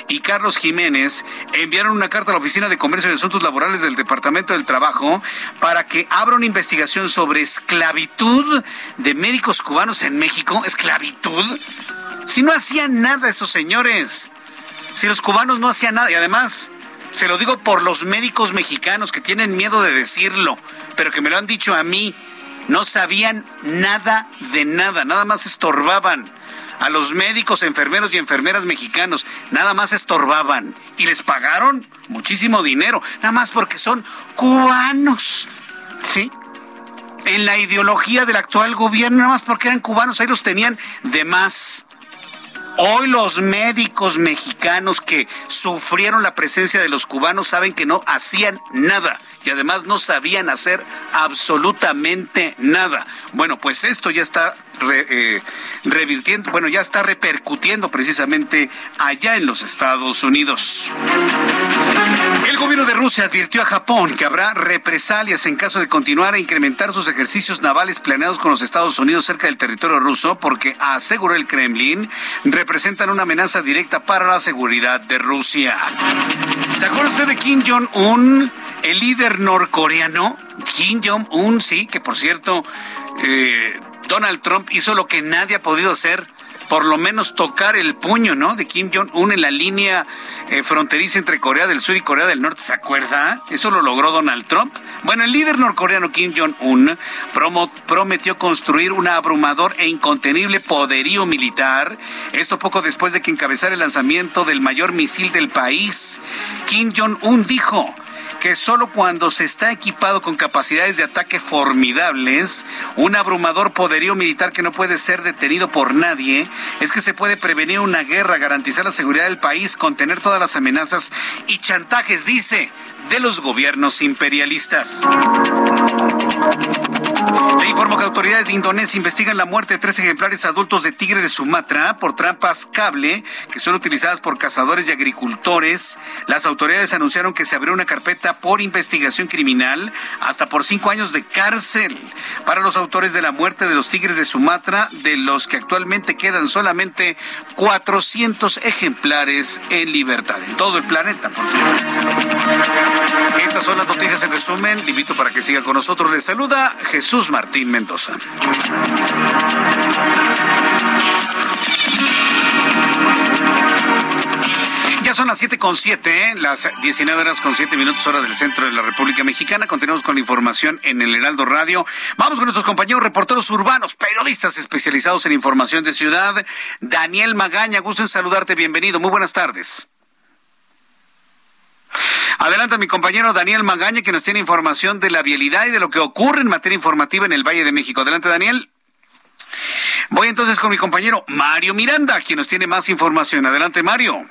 Y Carlos Jiménez enviaron una carta a la Oficina de Comercio y Asuntos Laborales del Departamento del Trabajo para que abra una investigación sobre esclavitud de médicos cubanos en México. ¿Esclavitud? Si no hacían nada esos señores, si los cubanos no hacían nada, y además, se lo digo por los médicos mexicanos que tienen miedo de decirlo, pero que me lo han dicho a mí, no sabían nada de nada, nada más estorbaban. A los médicos, enfermeros y enfermeras mexicanos, nada más estorbaban. Y les pagaron muchísimo dinero, nada más porque son cubanos. ¿Sí? En la ideología del actual gobierno, nada más porque eran cubanos, ahí los tenían de más. Hoy los médicos mexicanos que sufrieron la presencia de los cubanos saben que no hacían nada y además no sabían hacer absolutamente nada. Bueno, pues esto ya está eh, revirtiendo, bueno, ya está repercutiendo precisamente allá en los Estados Unidos. El gobierno de Rusia advirtió a Japón que habrá represalias en caso de continuar a incrementar sus ejercicios navales planeados con los Estados Unidos cerca del territorio ruso porque, aseguró el Kremlin, representan una amenaza directa para la seguridad de Rusia. ¿Se acuerda usted de Kim Jong-un, el líder norcoreano? Kim Jong-un, sí, que por cierto, eh, Donald Trump hizo lo que nadie ha podido hacer por lo menos tocar el puño, ¿no? De Kim Jong-un en la línea eh, fronteriza entre Corea del Sur y Corea del Norte, ¿se acuerda? Eso lo logró Donald Trump. Bueno, el líder norcoreano Kim Jong-un prometió construir un abrumador e incontenible poderío militar. Esto poco después de que encabezara el lanzamiento del mayor misil del país. Kim Jong-un dijo, que solo cuando se está equipado con capacidades de ataque formidables, un abrumador poderío militar que no puede ser detenido por nadie, es que se puede prevenir una guerra, garantizar la seguridad del país, contener todas las amenazas y chantajes, dice, de los gobiernos imperialistas. De Indonesia investigan la muerte de tres ejemplares adultos de tigre de Sumatra por trampas cable que son utilizadas por cazadores y agricultores. Las autoridades anunciaron que se abrió una carpeta por investigación criminal hasta por cinco años de cárcel para los autores de la muerte de los tigres de Sumatra, de los que actualmente quedan solamente 400 ejemplares en libertad en todo el planeta, por supuesto. Estas son las noticias en resumen. Le invito para que siga con nosotros. Les saluda Jesús Martín Mendoza. Ya son las siete con siete, las 19 horas con siete minutos hora del centro de la República Mexicana. Continuamos con la información en el Heraldo Radio. Vamos con nuestros compañeros reporteros urbanos, periodistas especializados en información de ciudad. Daniel Magaña, gusto en saludarte, bienvenido. Muy buenas tardes. Adelante mi compañero Daniel Magaña que nos tiene información de la vialidad y de lo que ocurre en materia informativa en el Valle de México. Adelante Daniel. Voy entonces con mi compañero Mario Miranda, quien nos tiene más información. Adelante Mario.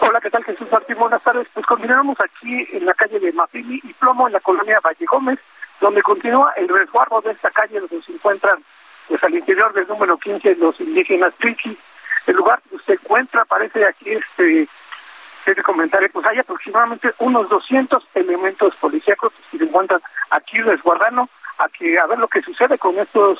Hola, ¿qué tal Jesús Martín? Buenas tardes. Pues continuamos aquí en la calle de Mafini y Plomo, en la colonia Valle Gómez, donde continúa el resguardo de esta calle donde se encuentran pues al interior del número 15 los indígenas Triqui. El lugar que se encuentra, parece aquí este este comentario, pues hay aproximadamente unos 200 elementos policíacos que se encuentran aquí resguardando a, que, a ver lo que sucede con estos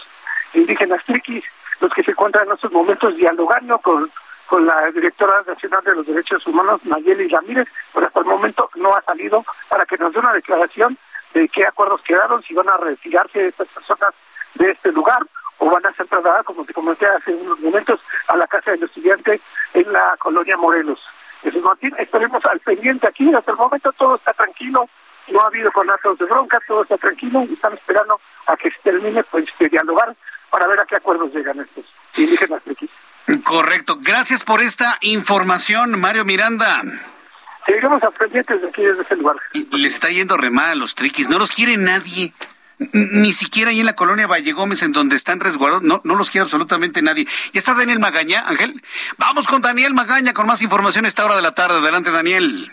indígenas triquis, los que se encuentran en estos momentos dialogando con, con la directora nacional de los derechos humanos, Nayeli Ramírez, pero hasta el momento no ha salido para que nos dé una declaración de qué acuerdos quedaron, si van a retirarse estas personas de este lugar o van a ser trasladadas, como te comenté hace unos momentos, a la casa del estudiante en la colonia Morelos. Jesús Martín, estaremos al pendiente aquí, hasta el momento todo está tranquilo, no ha habido conatos de bronca, todo está tranquilo y están esperando a que se termine pues, de dialogar para ver a qué acuerdos llegan estos indígenas aquí. Correcto, gracias por esta información, Mario Miranda. Seguiremos al pendiente de aquí desde ese lugar. Les está yendo re mal a los triquis, no los quiere nadie. Ni siquiera ahí en la colonia Valle Gómez, en donde están resguardados, no, no los quiere absolutamente nadie. ¿Y está Daniel Magaña, Ángel? Vamos con Daniel Magaña con más información a esta hora de la tarde. Adelante, Daniel.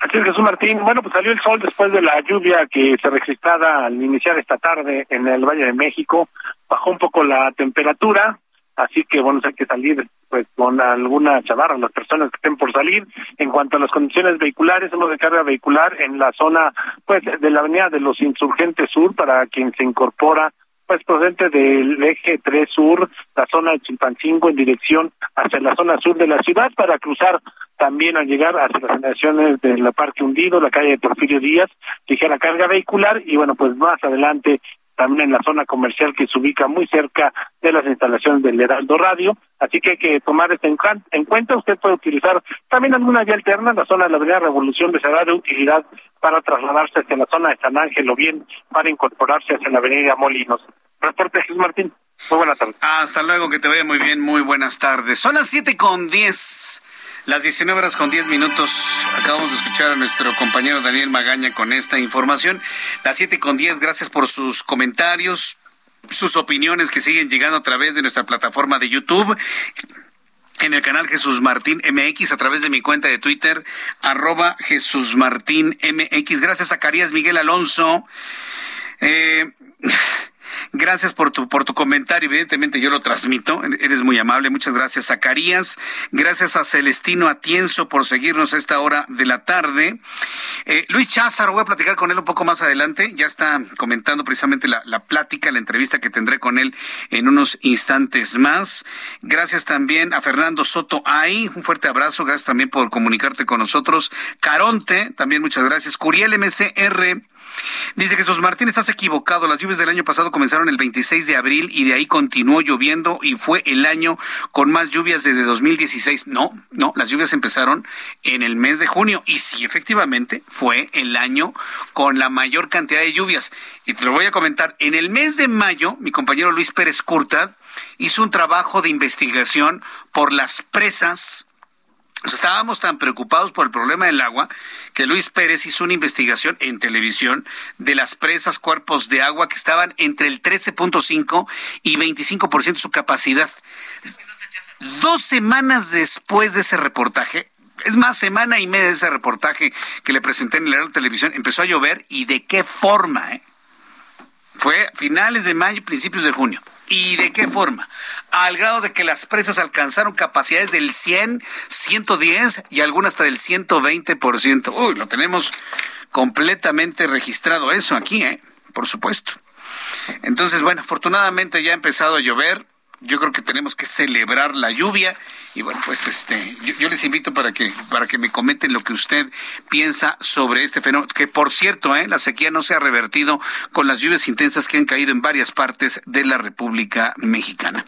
Así es, Jesús Martín. Bueno, pues salió el sol después de la lluvia que se registraba al iniciar esta tarde en el Valle de México. Bajó un poco la temperatura, así que bueno, hay que salir pues con alguna chavarra las personas que estén por salir. En cuanto a las condiciones vehiculares, hemos de carga vehicular en la zona pues de la avenida de los Insurgentes Sur para quien se incorpora pues procedente del eje 3 sur, la zona de Chimpancingo en dirección hacia la zona sur de la ciudad para cruzar también al llegar hacia las generaciones de la Parque Hundido, la calle de Porfirio Díaz, ligera carga vehicular y bueno, pues más adelante también en la zona comercial que se ubica muy cerca de las instalaciones del Heraldo Radio. Así que hay que tomar esto en, cuenta. Usted puede utilizar también alguna vía alterna. La zona de la Avenida Revolución de será de utilidad para trasladarse hacia la zona de San Ángel o bien para incorporarse hacia la Avenida Molinos. Transporte Jesús Martín. Muy buenas tardes. Hasta luego, que te vaya muy bien. Muy buenas tardes. Son las siete con diez. Las 19 horas con 10 minutos. Acabamos de escuchar a nuestro compañero Daniel Magaña con esta información. Las 7 con 10, gracias por sus comentarios, sus opiniones que siguen llegando a través de nuestra plataforma de YouTube en el canal Jesús Martín MX a través de mi cuenta de Twitter, arroba Jesús Martín MX. Gracias a Miguel Alonso. Eh, Gracias por tu, por tu comentario. Evidentemente yo lo transmito. Eres muy amable. Muchas gracias, Zacarías. Gracias a Celestino Atienzo por seguirnos a esta hora de la tarde. Eh, Luis Cházaro, voy a platicar con él un poco más adelante. Ya está comentando precisamente la, la plática, la entrevista que tendré con él en unos instantes más. Gracias también a Fernando Soto Ay. Un fuerte abrazo. Gracias también por comunicarte con nosotros. Caronte, también muchas gracias. Curiel MCR. Dice Jesús Martín, estás equivocado. Las lluvias del año pasado comenzaron el 26 de abril y de ahí continuó lloviendo y fue el año con más lluvias desde 2016. No, no, las lluvias empezaron en el mes de junio y sí, efectivamente, fue el año con la mayor cantidad de lluvias. Y te lo voy a comentar. En el mes de mayo, mi compañero Luis Pérez Curtad hizo un trabajo de investigación por las presas estábamos tan preocupados por el problema del agua que Luis Pérez hizo una investigación en televisión de las presas, cuerpos de agua que estaban entre el 13.5 y 25% de su capacidad. Dos semanas después de ese reportaje, es más, semana y media de ese reportaje que le presenté en el Televisión, empezó a llover y de qué forma. Eh? Fue finales de mayo, principios de junio. ¿Y de qué forma? Al grado de que las presas alcanzaron capacidades del 100, 110 y algunas hasta del 120%. Uy, lo tenemos completamente registrado eso aquí, ¿eh? Por supuesto. Entonces, bueno, afortunadamente ya ha empezado a llover yo creo que tenemos que celebrar la lluvia y bueno pues este yo, les invito para que para que me comenten lo que usted piensa sobre este fenómeno que por cierto ¿eh? la sequía no se ha revertido con las lluvias intensas que han caído en varias partes de la República Mexicana.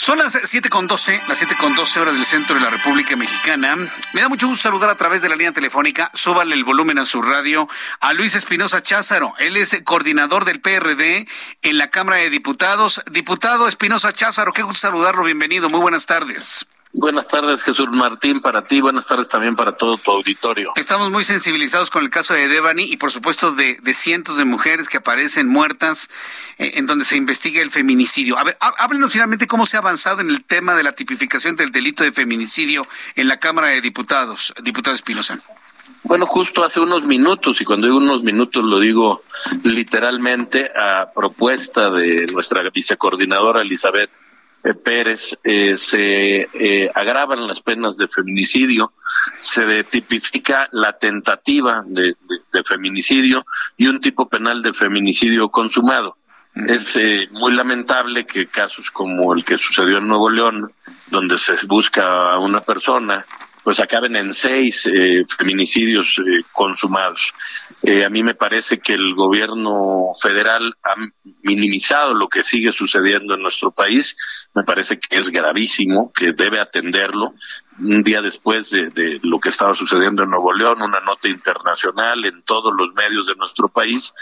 Son las siete con doce, las siete con doce horas del centro de la República Mexicana. Me da mucho gusto saludar a través de la línea telefónica, súbale el volumen a su radio, a Luis Espinosa Cházaro. Él es coordinador del PRD en la Cámara de Diputados. Diputado Espinosa Cházaro, qué gusto saludarlo, bienvenido, muy buenas tardes. Buenas tardes, Jesús Martín, para ti, buenas tardes también para todo tu auditorio. Estamos muy sensibilizados con el caso de Devani y por supuesto de, cientos de mujeres que aparecen muertas eh, en donde se investiga el feminicidio. A ver, háblenos finalmente cómo se ha avanzado en el tema de la tipificación del delito de feminicidio en la Cámara de Diputados, diputado Espinosa. Bueno, justo hace unos minutos, y cuando digo unos minutos lo digo literalmente, a propuesta de nuestra vicecoordinadora Elizabeth Pérez, eh, se eh, agravan las penas de feminicidio, se tipifica la tentativa de, feminicidio y un tipo penal de feminicidio consumado. Es muy lamentable que casos como el que sucedió en Nuevo León, donde se busca a una persona pues acaben en seis eh, feminicidios eh, consumados. Eh, a mí me parece que el gobierno federal ha minimizado lo que sigue sucediendo en nuestro país. Me parece que es gravísimo, que debe atenderlo. Un día después de, de lo que estaba sucediendo en Nuevo León, una nota internacional en todos los medios de nuestro país,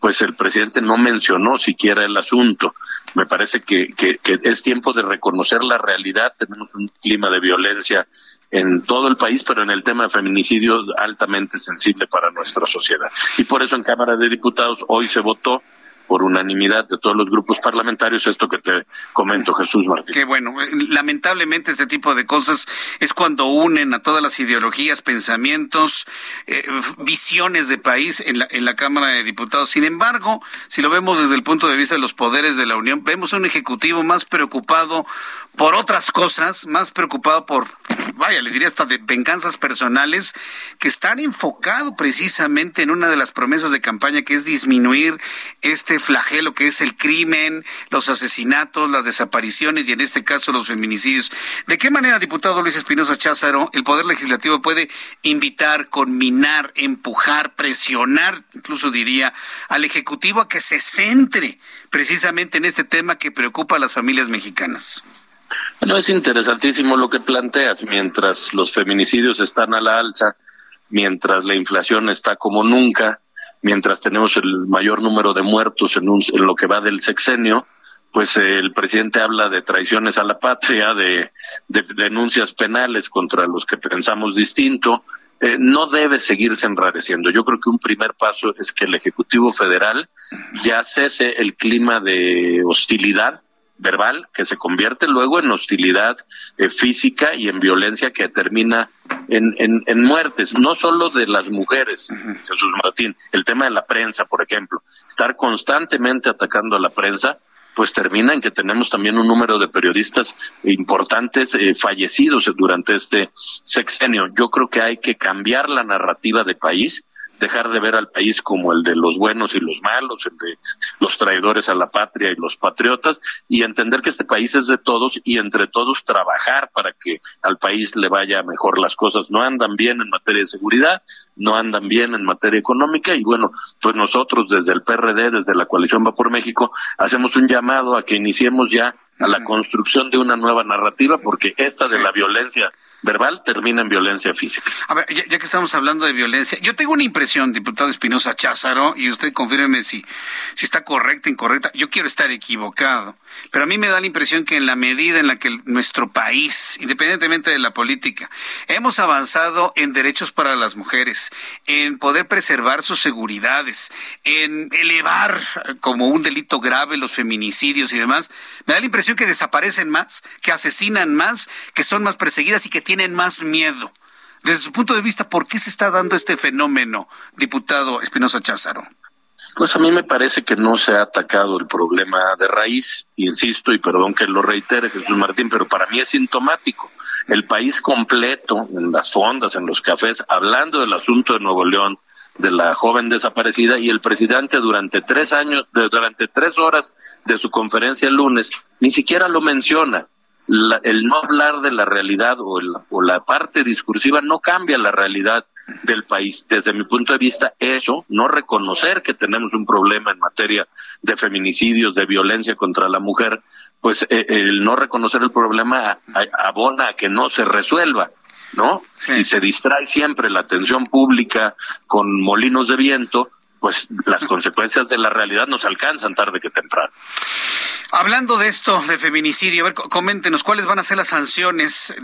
pues el presidente no mencionó siquiera el asunto. Me parece que, que, que es tiempo de reconocer la realidad. Tenemos un clima de violencia en todo el país, pero en el tema de feminicidio altamente sensible para nuestra sociedad. Y por eso en Cámara de Diputados hoy se votó por unanimidad de todos los grupos parlamentarios esto que te comento, Jesús Martín. Qué bueno. Lamentablemente este tipo de cosas es cuando unen a todas las ideologías, pensamientos, eh, visiones de país en la, en la Cámara de Diputados. Sin embargo, si lo vemos desde el punto de vista de los poderes de la Unión, vemos un Ejecutivo más preocupado por otras cosas, más preocupado por, vaya, le diría hasta de venganzas personales, que están enfocado precisamente en una de las promesas de campaña que es disminuir este flagelo que es el crimen, los asesinatos, las desapariciones y en este caso los feminicidios. ¿De qué manera, diputado Luis Espinosa Cházaro, el Poder Legislativo puede invitar, conminar, empujar, presionar, incluso diría, al Ejecutivo a que se centre precisamente en este tema que preocupa a las familias mexicanas? Bueno, es interesantísimo lo que planteas. Mientras los feminicidios están a la alza, mientras la inflación está como nunca, mientras tenemos el mayor número de muertos en, lo que va del sexenio, pues el presidente habla de traiciones a la patria, de, denuncias penales contra los que pensamos distinto. Eh, no debe seguirse enrareciendo. Yo creo que un primer paso es que el Ejecutivo Federal ya cese el clima de hostilidad verbal que se convierte luego en hostilidad eh, física y en violencia que termina en, en, en, muertes, no solo de las mujeres, Jesús Martín, el tema de la prensa, por ejemplo, estar constantemente atacando a la prensa, pues termina en que tenemos también un número de periodistas importantes eh, fallecidos durante este sexenio. Yo creo que hay que cambiar la narrativa de país dejar de ver al país como el de los buenos y los malos, el de los traidores a la patria y los patriotas, y entender que este país es de todos y entre todos trabajar para que al país le vaya mejor las cosas. No andan bien en materia de seguridad, no andan bien en materia económica, y bueno, pues nosotros desde el PRD, desde la coalición Va por México, hacemos un llamado a que iniciemos ya a la construcción de una nueva narrativa, porque esta de la violencia verbal termina en violencia física. A ver, ya, que estamos hablando de violencia, yo tengo una impresión, diputado Espinosa Cházaro, y usted confírmeme si, si está correcta, incorrecta. Yo quiero estar equivocado, pero a mí me da la impresión que en la medida en la que nuestro país, independientemente de la política, hemos avanzado en derechos para las mujeres, en poder preservar sus seguridades, en elevar como un delito grave los feminicidios y demás, me da la impresión que desaparecen más, que asesinan más, que son más perseguidas y que tienen más miedo. Desde su punto de vista, ¿por qué se está dando este fenómeno, diputado Espinosa Cházaro? Pues a mí me parece que no se ha atacado el problema de raíz, insisto, y perdón que lo reitere Jesús Martín, pero para mí es sintomático. El país completo, en las fondas, en los cafés, hablando del asunto de Nuevo León, de la joven desaparecida, y el presidente durante tres años, durante tres horas de su conferencia el lunes, ni siquiera lo menciona el no hablar de la realidad o, o la parte discursiva no cambia la realidad del país. Desde mi punto de vista, eso, no reconocer que tenemos un problema en materia de feminicidios, de violencia contra la mujer, pues eh, el no reconocer el problema abona a que no se resuelva. ¿No? Si se distrae siempre la atención pública con molinos de viento, pues las consecuencias de la realidad nos alcanzan tarde que temprano. Hablando de esto, de feminicidio, a ver, coméntenos, ¿cuáles van a ser las sanciones,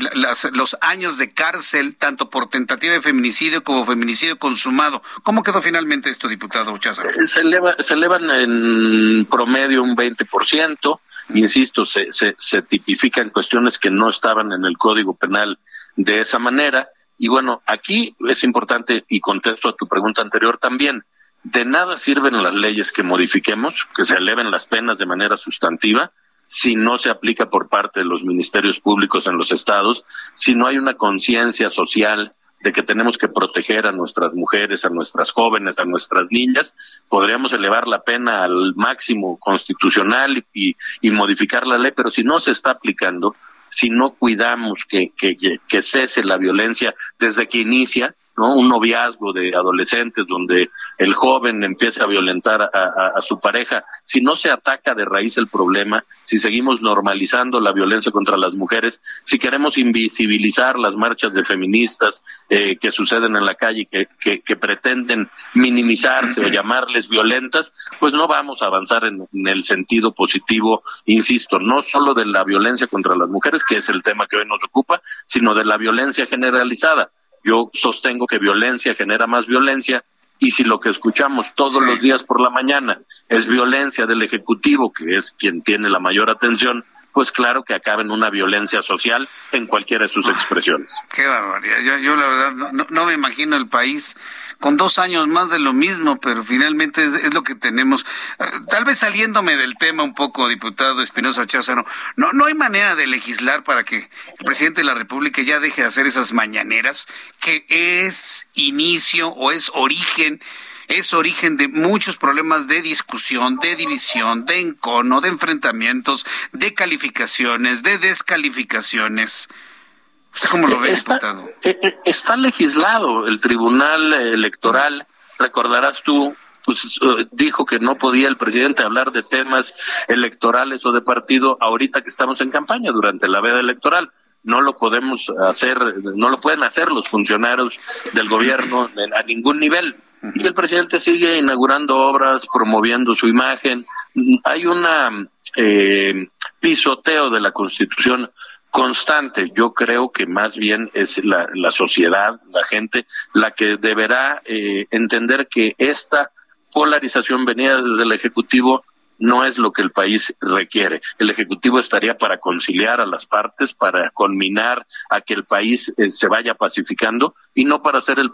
los años de cárcel, tanto por tentativa de feminicidio como feminicidio consumado? ¿Cómo quedó finalmente esto, diputado Cházaro? Eh, se, eleva, se elevan en promedio un 20%, insisto, se, se, se tipifican cuestiones que no estaban en el Código Penal de esa manera Y bueno, aquí es importante, y contesto a tu pregunta anterior también, de nada sirven las leyes que modifiquemos, que se eleven las penas de manera sustantiva, si no se aplica por parte de los ministerios públicos en los estados, si no hay una conciencia social de que tenemos que proteger a nuestras mujeres, a nuestras jóvenes, a nuestras niñas, podríamos elevar la pena al máximo constitucional y, modificar la ley, pero si no se está aplicando, si no cuidamos que, que cese la violencia desde que inicia, ¿no? Un noviazgo de adolescentes donde el joven empieza a violentar a, su pareja. Si no se ataca de raíz el problema, si seguimos normalizando la violencia contra las mujeres, si queremos invisibilizar las marchas de feministas eh, que suceden en la calle, que, que, pretenden minimizarse o llamarles violentas, pues no vamos a avanzar en el sentido positivo, insisto, no solo de la violencia contra las mujeres, que es el tema que hoy nos ocupa, sino de la violencia generalizada. Yo sostengo que violencia genera más violencia y si lo que escuchamos todos los días por la mañana es violencia del Ejecutivo, que es quien tiene la mayor atención, pues claro que acaba en una violencia social en cualquiera de sus expresiones. Qué barbaridad. Yo, la verdad no, me imagino el país con dos años más de lo mismo, pero finalmente es, lo que tenemos. Eh, tal vez saliéndome del tema un poco, diputado Espinosa Cházaro, no, no hay manera de legislar para que el presidente de la República ya deje de hacer esas mañaneras, que es inicio o es origen es origen de muchos problemas de discusión, de división, de encono, de enfrentamientos, de calificaciones, de descalificaciones. ¿Usted cómo lo ve, está, diputado? Eh, eh, está legislado el Tribunal Electoral, recordarás tú, pues eh, dijo que no podía el presidente hablar de temas electorales o de partido ahorita que estamos en campaña durante la veda electoral. No lo podemos hacer, no lo pueden hacer los funcionarios del gobierno a ningún nivel y el presidente sigue inaugurando obras, promoviendo su imagen. Hay una eh, pisoteo de la Constitución constante. Yo creo que más bien es la, la sociedad, la gente, la que deberá eh, entender que esta polarización venida desde el Ejecutivo no es lo que el país requiere. El Ejecutivo estaría para conciliar a las partes, para conminar a que el país eh, se vaya pacificando y no para ser el,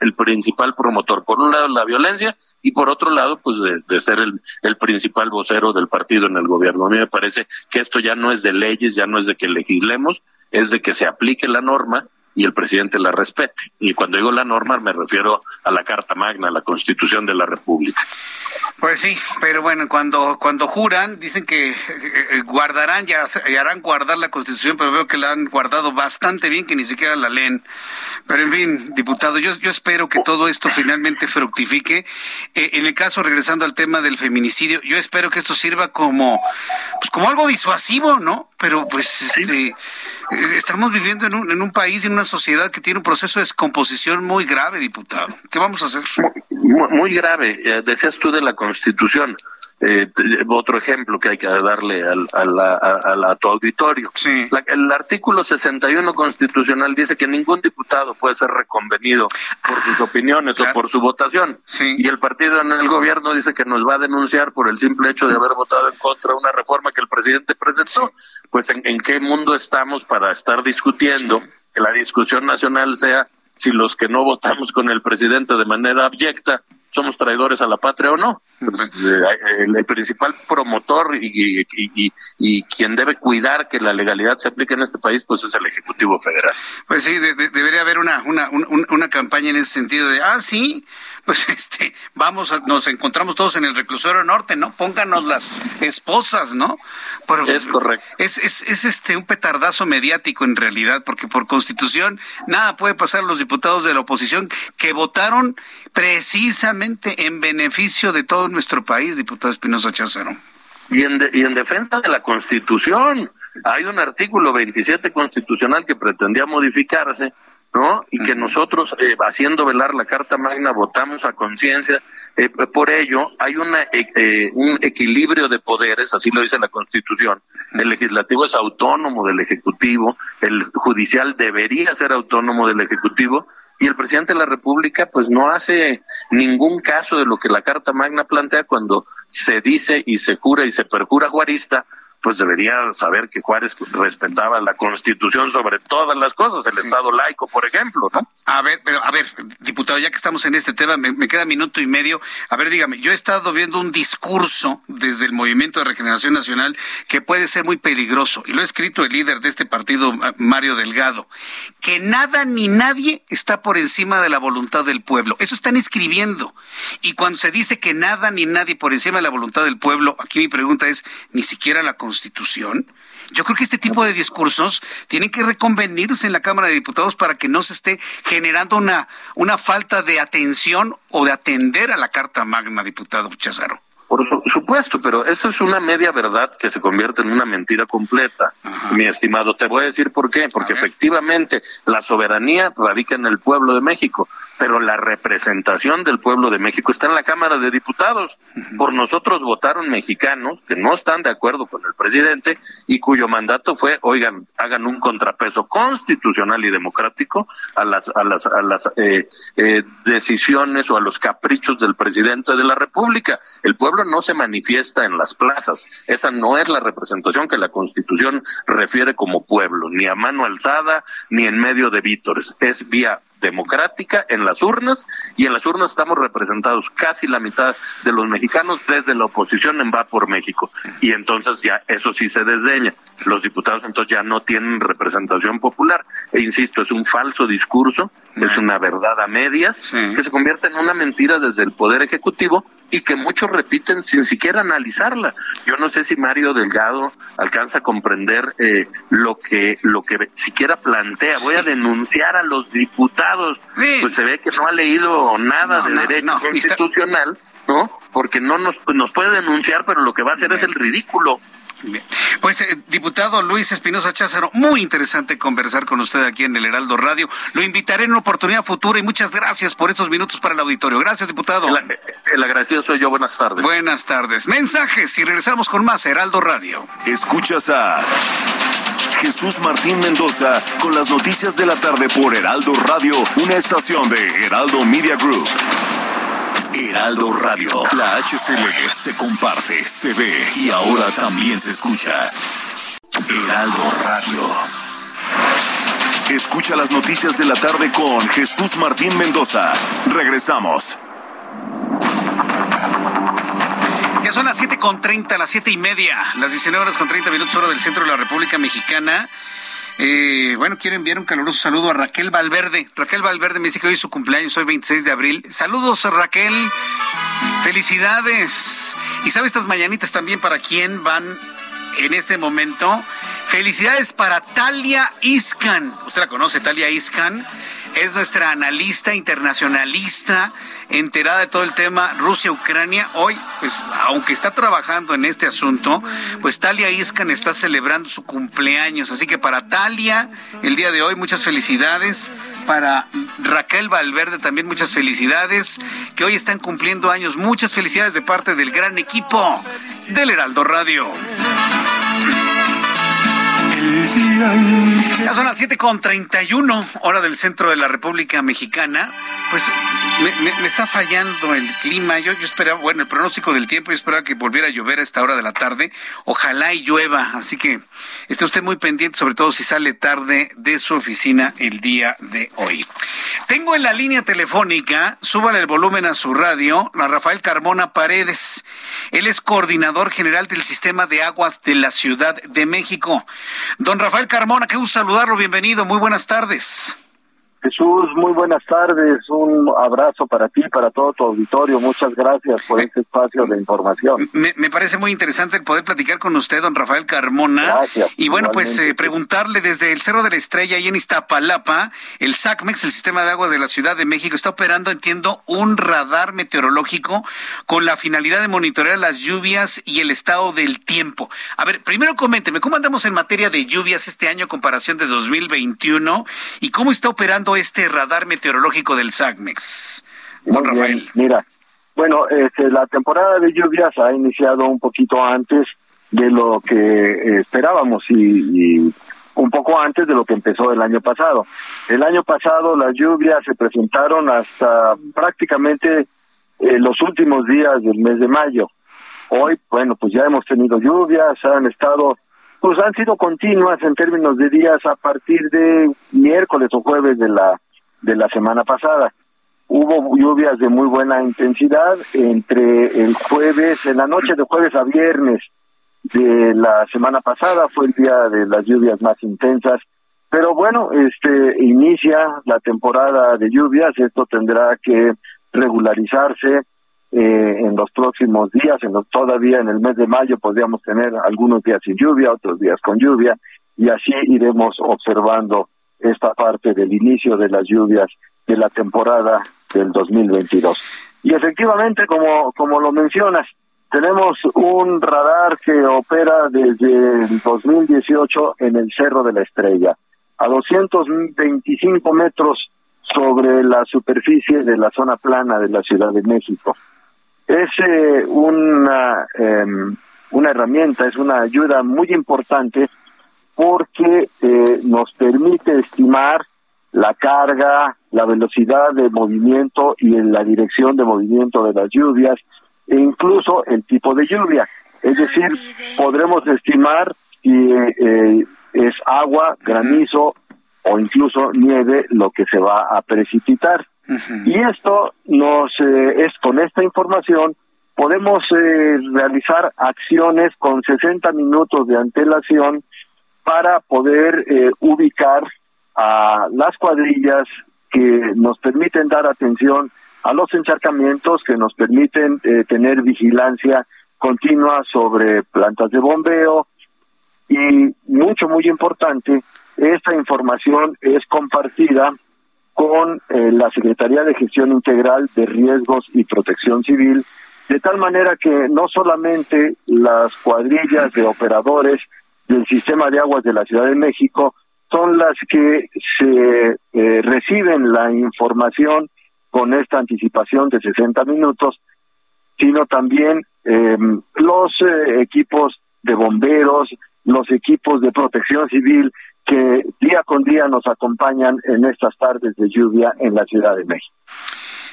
el, principal promotor, por un lado, la violencia y por otro lado, pues de, ser el, el, principal vocero del partido en el gobierno. A mí me parece que esto ya no es de leyes, ya no es de que legislemos, es de que se aplique la norma y el presidente la respete. Y cuando digo la norma me refiero a la Carta Magna, a la Constitución de la República. Pues sí, pero bueno, cuando cuando juran dicen que eh, eh, guardarán ya harán guardar la Constitución, pero veo que la han guardado bastante bien que ni siquiera la leen. Pero en fin, diputado, yo yo espero que todo esto finalmente fructifique. Eh, en el caso regresando al tema del feminicidio, yo espero que esto sirva como pues como algo disuasivo, ¿no? Pero pues este estamos viviendo en un, en un país, en una sociedad que tiene un proceso de descomposición muy grave, diputado. ¿Qué vamos a hacer? Muy, grave. Eh, decías tú de la Constitución. Eh, otro ejemplo que hay que darle al, a, tu auditorio. el artículo 61 constitucional dice que ningún diputado puede ser reconvenido por sus opiniones o por su votación. Y el partido en el gobierno dice que nos va a denunciar por el simple hecho de haber votado en contra de una reforma que el presidente presentó. Pues ¿en, en, qué mundo estamos para estar discutiendo que la discusión nacional sea si los que no votamos con el presidente de manera abyecta somos traidores a la patria o no. Pues, eh, el, principal promotor y, y, quien debe cuidar que la legalidad se aplique en este país, pues es el Ejecutivo Federal. Pues sí, debería haber una, una, una, campaña en ese sentido de, ah, sí, pues este, vamos, nos encontramos todos en el reclusorio norte, ¿no? Pónganos las esposas, ¿no? es correcto. Es, es, es este un petardazo mediático en realidad, porque por constitución nada puede pasar a los diputados de la oposición que votaron precisamente en beneficio de todo nuestro país, diputado Espinosa Cházaro. Y en, y en defensa de la Constitución. Hay un artículo 27 constitucional que pretendía modificarse ¿no? Y que nosotros, eh, haciendo velar la Carta Magna, votamos a conciencia. Eh, por ello, hay una, eh, un equilibrio de poderes, así lo dice la Constitución. El legislativo es autónomo del Ejecutivo, el judicial debería ser autónomo del Ejecutivo, y el presidente de la República, pues no hace ningún caso de lo que la Carta Magna plantea cuando se dice y se jura y se perjura juarista pues debería saber que Juárez respetaba la Constitución sobre todas las cosas, el Estado laico, por ejemplo, ¿no? A ver, pero a ver, diputado, ya que estamos en este tema, me, queda minuto y medio. A ver, dígame, yo he estado viendo un discurso desde el Movimiento de Regeneración Nacional que puede ser muy peligroso, y lo ha escrito el líder de este partido, Mario Delgado, que nada ni nadie está por encima de la voluntad del pueblo. Eso están escribiendo. Y cuando se dice que nada ni nadie por encima de la voluntad del pueblo, aquí mi pregunta es, ¿ni siquiera la Constitución? Yo creo que este tipo de discursos tienen que reconvenirse en la Cámara de Diputados para que no se esté generando una, una falta de atención o de atender a la Carta Magna, diputado Chazaro. Por supuesto, pero eso es una media verdad que se convierte en una mentira completa, mi estimado. Te voy a decir por qué. Porque efectivamente la soberanía radica en el pueblo de México, pero la representación del pueblo de México está en la Cámara de Diputados. Por nosotros votaron mexicanos que no están de acuerdo con el presidente y cuyo mandato fue, oigan, hagan un contrapeso constitucional y democrático a las, a las, a las eh, eh, decisiones o a los caprichos del presidente de la República. El pueblo no se manifiesta en las plazas. Esa no es la representación que la Constitución refiere como pueblo, ni a mano alzada, ni en medio de vítores. Es vía democrática en las urnas y en las urnas estamos representados casi la mitad de los mexicanos desde la oposición en Va por México y entonces ya eso sí se desdeña. Los diputados entonces ya no tienen representación popular e insisto, es un falso discurso, es una verdad a medias que se convierte en una mentira desde el poder ejecutivo y que muchos repiten sin siquiera analizarla. Yo no sé si Mario Delgado alcanza a comprender eh, lo que lo que siquiera plantea. Voy a denunciar a los diputados pues se ve que no ha leído nada de derecho constitucional, ¿no? Porque no nos, nos puede denunciar, pero lo que va a hacer es el ridículo. Pues, eh, diputado Luis Espinosa Cházaro, muy interesante conversar con usted aquí en el Heraldo Radio. Lo invitaré en una oportunidad futura y muchas gracias por estos minutos para el auditorio. Gracias, diputado. El, el agradecido soy yo. Buenas tardes. Buenas tardes. Mensajes y regresamos con más Heraldo Radio. Escuchas a Jesús Martín Mendoza con las noticias de la tarde por Heraldo Radio, una estación de Heraldo Media Group. Heraldo Radio. La HCL se comparte, se ve y ahora también se escucha. Heraldo Radio. Escucha las noticias de la tarde con Jesús Martín Mendoza. Regresamos. Ya son las 7 con 30, las siete y media, las 19 horas con 30 minutos hora del centro de la República Mexicana. Eh, bueno, quiero enviar un caluroso saludo a Raquel Valverde. Raquel Valverde me dice que hoy es su cumpleaños, hoy 26 de abril. Saludos, Raquel. Felicidades. Y sabe estas mañanitas también para quién van en este momento. Felicidades para Talia Iscan. ¿Usted la conoce, Talia Iscan? Es nuestra analista internacionalista, enterada de todo el tema Rusia-Ucrania. Hoy, pues, aunque está trabajando en este asunto, pues Talia Iscan está celebrando su cumpleaños. Así que para Talia, el día de hoy, muchas felicidades. Para Raquel Valverde también muchas felicidades, que hoy están cumpliendo años. Muchas felicidades de parte del gran equipo del Heraldo Radio. Ya son las 7.31, hora del centro de la República Mexicana. Pues me, está fallando el clima. Yo, yo esperaba, bueno, el pronóstico del tiempo, yo esperaba que volviera a llover a esta hora de la tarde. Ojalá y llueva. Así que esté usted muy pendiente, sobre todo si sale tarde de su oficina el día de hoy. Tengo en la línea telefónica, súbale el volumen a su radio, a Rafael Carmona Paredes. Él es coordinador general del sistema de aguas de la Ciudad de México. Don Rafael Carmona, qué gusto saludarlo, bienvenido, muy buenas tardes. Jesús, muy buenas tardes. Un abrazo para ti, para todo tu auditorio. Muchas gracias por este espacio de información. Me, parece muy interesante el poder platicar con usted, don Rafael Carmona. Gracias. Y bueno, pues eh, preguntarle desde el Cerro de la Estrella y en Iztapalapa, el SACMEX, el Sistema de Agua de la Ciudad de México, está operando, entiendo, un radar meteorológico con la finalidad de monitorear las lluvias y el estado del tiempo. A ver, primero coménteme, ¿cómo andamos en materia de lluvias este año a comparación de 2021? ¿Y cómo está operando este radar meteorológico del SACMEX? Juan Rafael. Mira, bueno, este, la temporada de lluvias ha iniciado un poquito antes de lo que eh, esperábamos y, un poco antes de lo que empezó el año pasado. El año pasado las lluvias se presentaron hasta prácticamente eh, los últimos días del mes de mayo. Hoy, bueno, pues ya hemos tenido lluvias, han estado, pues han sido continuas en términos de días a partir de miércoles o jueves de la de la semana pasada. Hubo lluvias de muy buena intensidad entre el jueves, en la noche de jueves a viernes de la semana pasada fue el día de las lluvias más intensas. Pero bueno, este inicia la temporada de lluvias, esto tendrá que regularizarse eh, en los próximos días, en los, todavía en el mes de mayo podríamos tener algunos días sin lluvia, otros días con lluvia, y así iremos observando esta parte del inicio de las lluvias de la temporada del 2022. Y efectivamente, como, como lo mencionas, tenemos un radar que opera desde el 2018 en el Cerro de la Estrella, a 225 metros sobre la superficie de la zona plana de la Ciudad de México. Es eh, una, em, una herramienta, es una ayuda muy importante porque eh, nos permite estimar la carga, la velocidad de movimiento y en la dirección de movimiento de las lluvias e incluso el tipo de lluvia. Es decir, podremos estimar si eh, es agua, granizo o incluso nieve lo que se va a precipitar. Y esto nos eh, es con esta información podemos realizar acciones con 60 minutos de antelación para poder eh, ubicar a las cuadrillas que nos permiten dar atención a los encharcamientos, que nos permiten eh, tener vigilancia continua sobre plantas de bombeo. Y mucho, muy importante, esta información es compartida con eh, la Secretaría de Gestión Integral de Riesgos y Protección Civil, de tal manera que no solamente las cuadrillas de operadores del sistema de aguas de la Ciudad de México son las que se eh, reciben la información con esta anticipación de 60 minutos, sino también em, los eh, equipos de bomberos, los equipos de protección civil que día con día nos acompañan en estas tardes de lluvia en la Ciudad de México.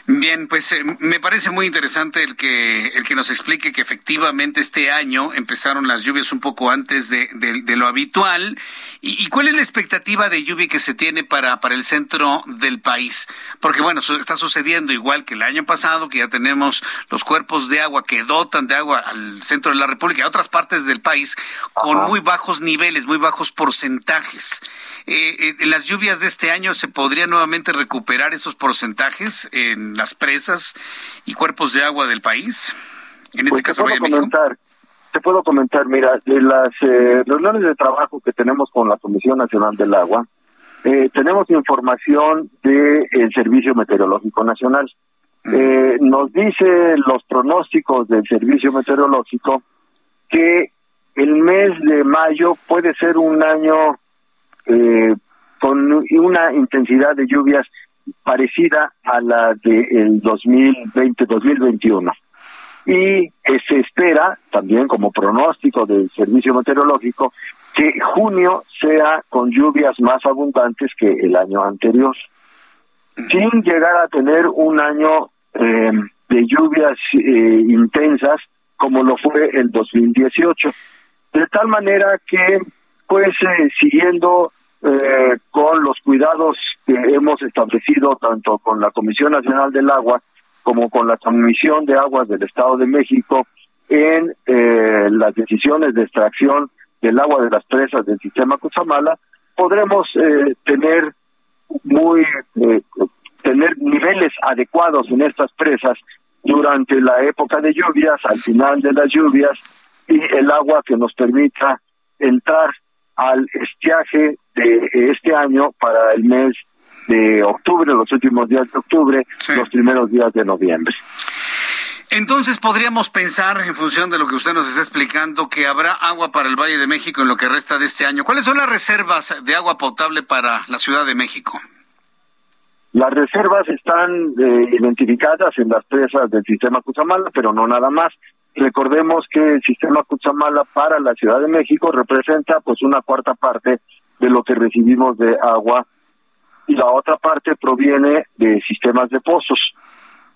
Bien, pues eh, me parece muy interesante el que el que nos explique que efectivamente este año empezaron las lluvias un poco antes de, lo habitual. ¿Y, cuál es la expectativa de lluvia que se tiene para, para el centro del país? Porque bueno, está sucediendo igual que el año pasado, que ya tenemos los cuerpos de agua que dotan de agua al centro de la República y a otras partes del país con muy bajos niveles, muy bajos porcentajes. Eh, eh, ¿En las lluvias de este año se podría nuevamente recuperar esos porcentajes en las presas y cuerpos de agua del país? En este pues caso, te puedo comentar, te puedo comentar, mira, de las eh, reuniones de trabajo que tenemos con la Comisión Nacional del Agua, eh, tenemos información del Servicio Meteorológico Nacional. Eh, nos dice los pronósticos del Servicio Meteorológico que el mes de mayo puede ser un año eh, con una intensidad de lluvias parecida a la del 2020-2021. Y se espera, también como pronóstico del Servicio Meteorológico, que junio sea con lluvias más abundantes que el año anterior, sin llegar a tener un año eh, de lluvias eh, intensas como lo fue el 2018. De tal manera que, pues, eh, siguiendo eh, con los cuidados que hemos establecido tanto con la Comisión Nacional del Agua como con la Comisión de Aguas del Estado de México en eh, las decisiones de extracción del agua de las presas del sistema Cuchamala, podremos eh, tener muy tener niveles adecuados en estas presas durante la época de lluvias, al final de las lluvias y el agua que nos permita entrar al estiaje de este año para el mes de octubre, los últimos días de octubre, los primeros días de noviembre. Entonces podríamos pensar, en función de lo que usted nos está explicando, que habrá agua para el Valle de México en lo que resta de este año. ¿Cuáles son las reservas de agua potable para la Ciudad de México? Las reservas están eh, identificadas en las presas del sistema Cuchamala, pero no nada más. Recordemos que el sistema Cuchamala para la Ciudad de México representa pues una cuarta parte de lo que recibimos de agua y la otra parte proviene de sistemas de pozos.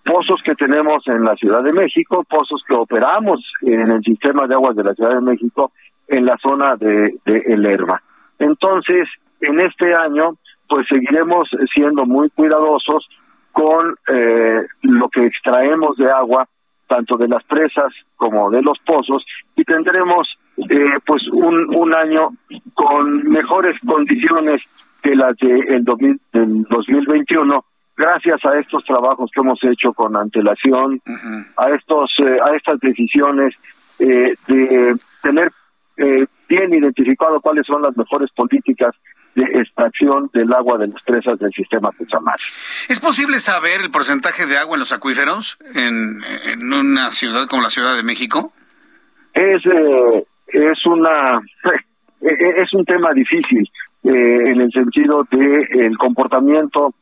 pozos que tenemos en la Ciudad de México, pozos que operamos en el sistema de aguas de la Ciudad de México en la zona de, de El Herba. Entonces, en este año, pues seguiremos siendo muy cuidadosos con eh, lo que extraemos de agua, tanto de las presas como de los pozos, y tendremos eh, pues un, un año con mejores condiciones que las del de del 2021 gracias a estos trabajos que hemos hecho con antelación, a estos eh, a estas decisiones eh, de tener eh, bien identificado cuáles son las mejores políticas de extracción del agua de las presas del sistema Cuchamar. ¿Es posible saber el porcentaje de agua en los acuíferos en, en una ciudad como la Ciudad de México? Es es una es un tema difícil en el sentido de el comportamiento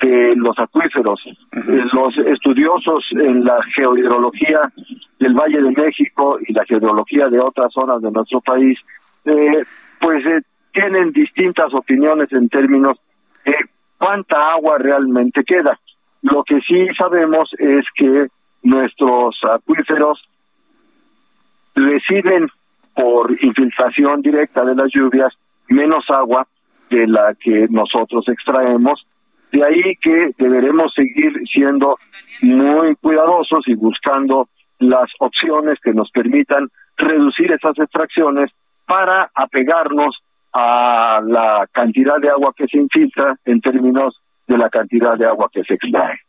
de los acuíferos. Eh, los estudiosos en la geohidrología del Valle de México y la geología de otras zonas de nuestro país, eh, pues eh, tienen distintas opiniones en términos de cuánta agua realmente queda. Lo que sí sabemos es que nuestros acuíferos reciben por infiltración directa de las lluvias menos agua de la que nosotros extraemos. De ahí que deberemos seguir siendo muy cuidadosos y buscando las opciones que nos permitan reducir esas extracciones para apegarnos a la cantidad de agua que se infiltra en términos de la cantidad de agua que se extrae.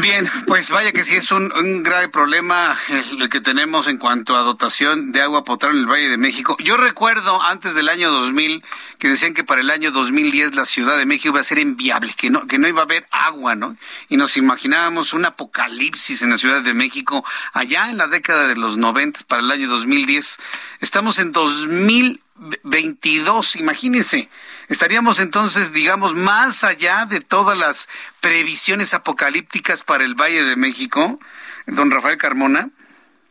Bien, pues vaya que sí es un, grave problema el, que tenemos en cuanto a dotación de agua potable en el Valle de México. Yo recuerdo antes del año 2000 que decían que para el año 2010 la Ciudad de México iba a ser inviable, que no, que no iba a haber agua, ¿no? Y nos imaginábamos un apocalipsis en la Ciudad de México allá en la década de los 90 para el año 2010. Estamos en 2022, imagínense Estaríamos entonces, digamos, más allá de todas las previsiones apocalípticas para el Valle de México, don Rafael Carmona.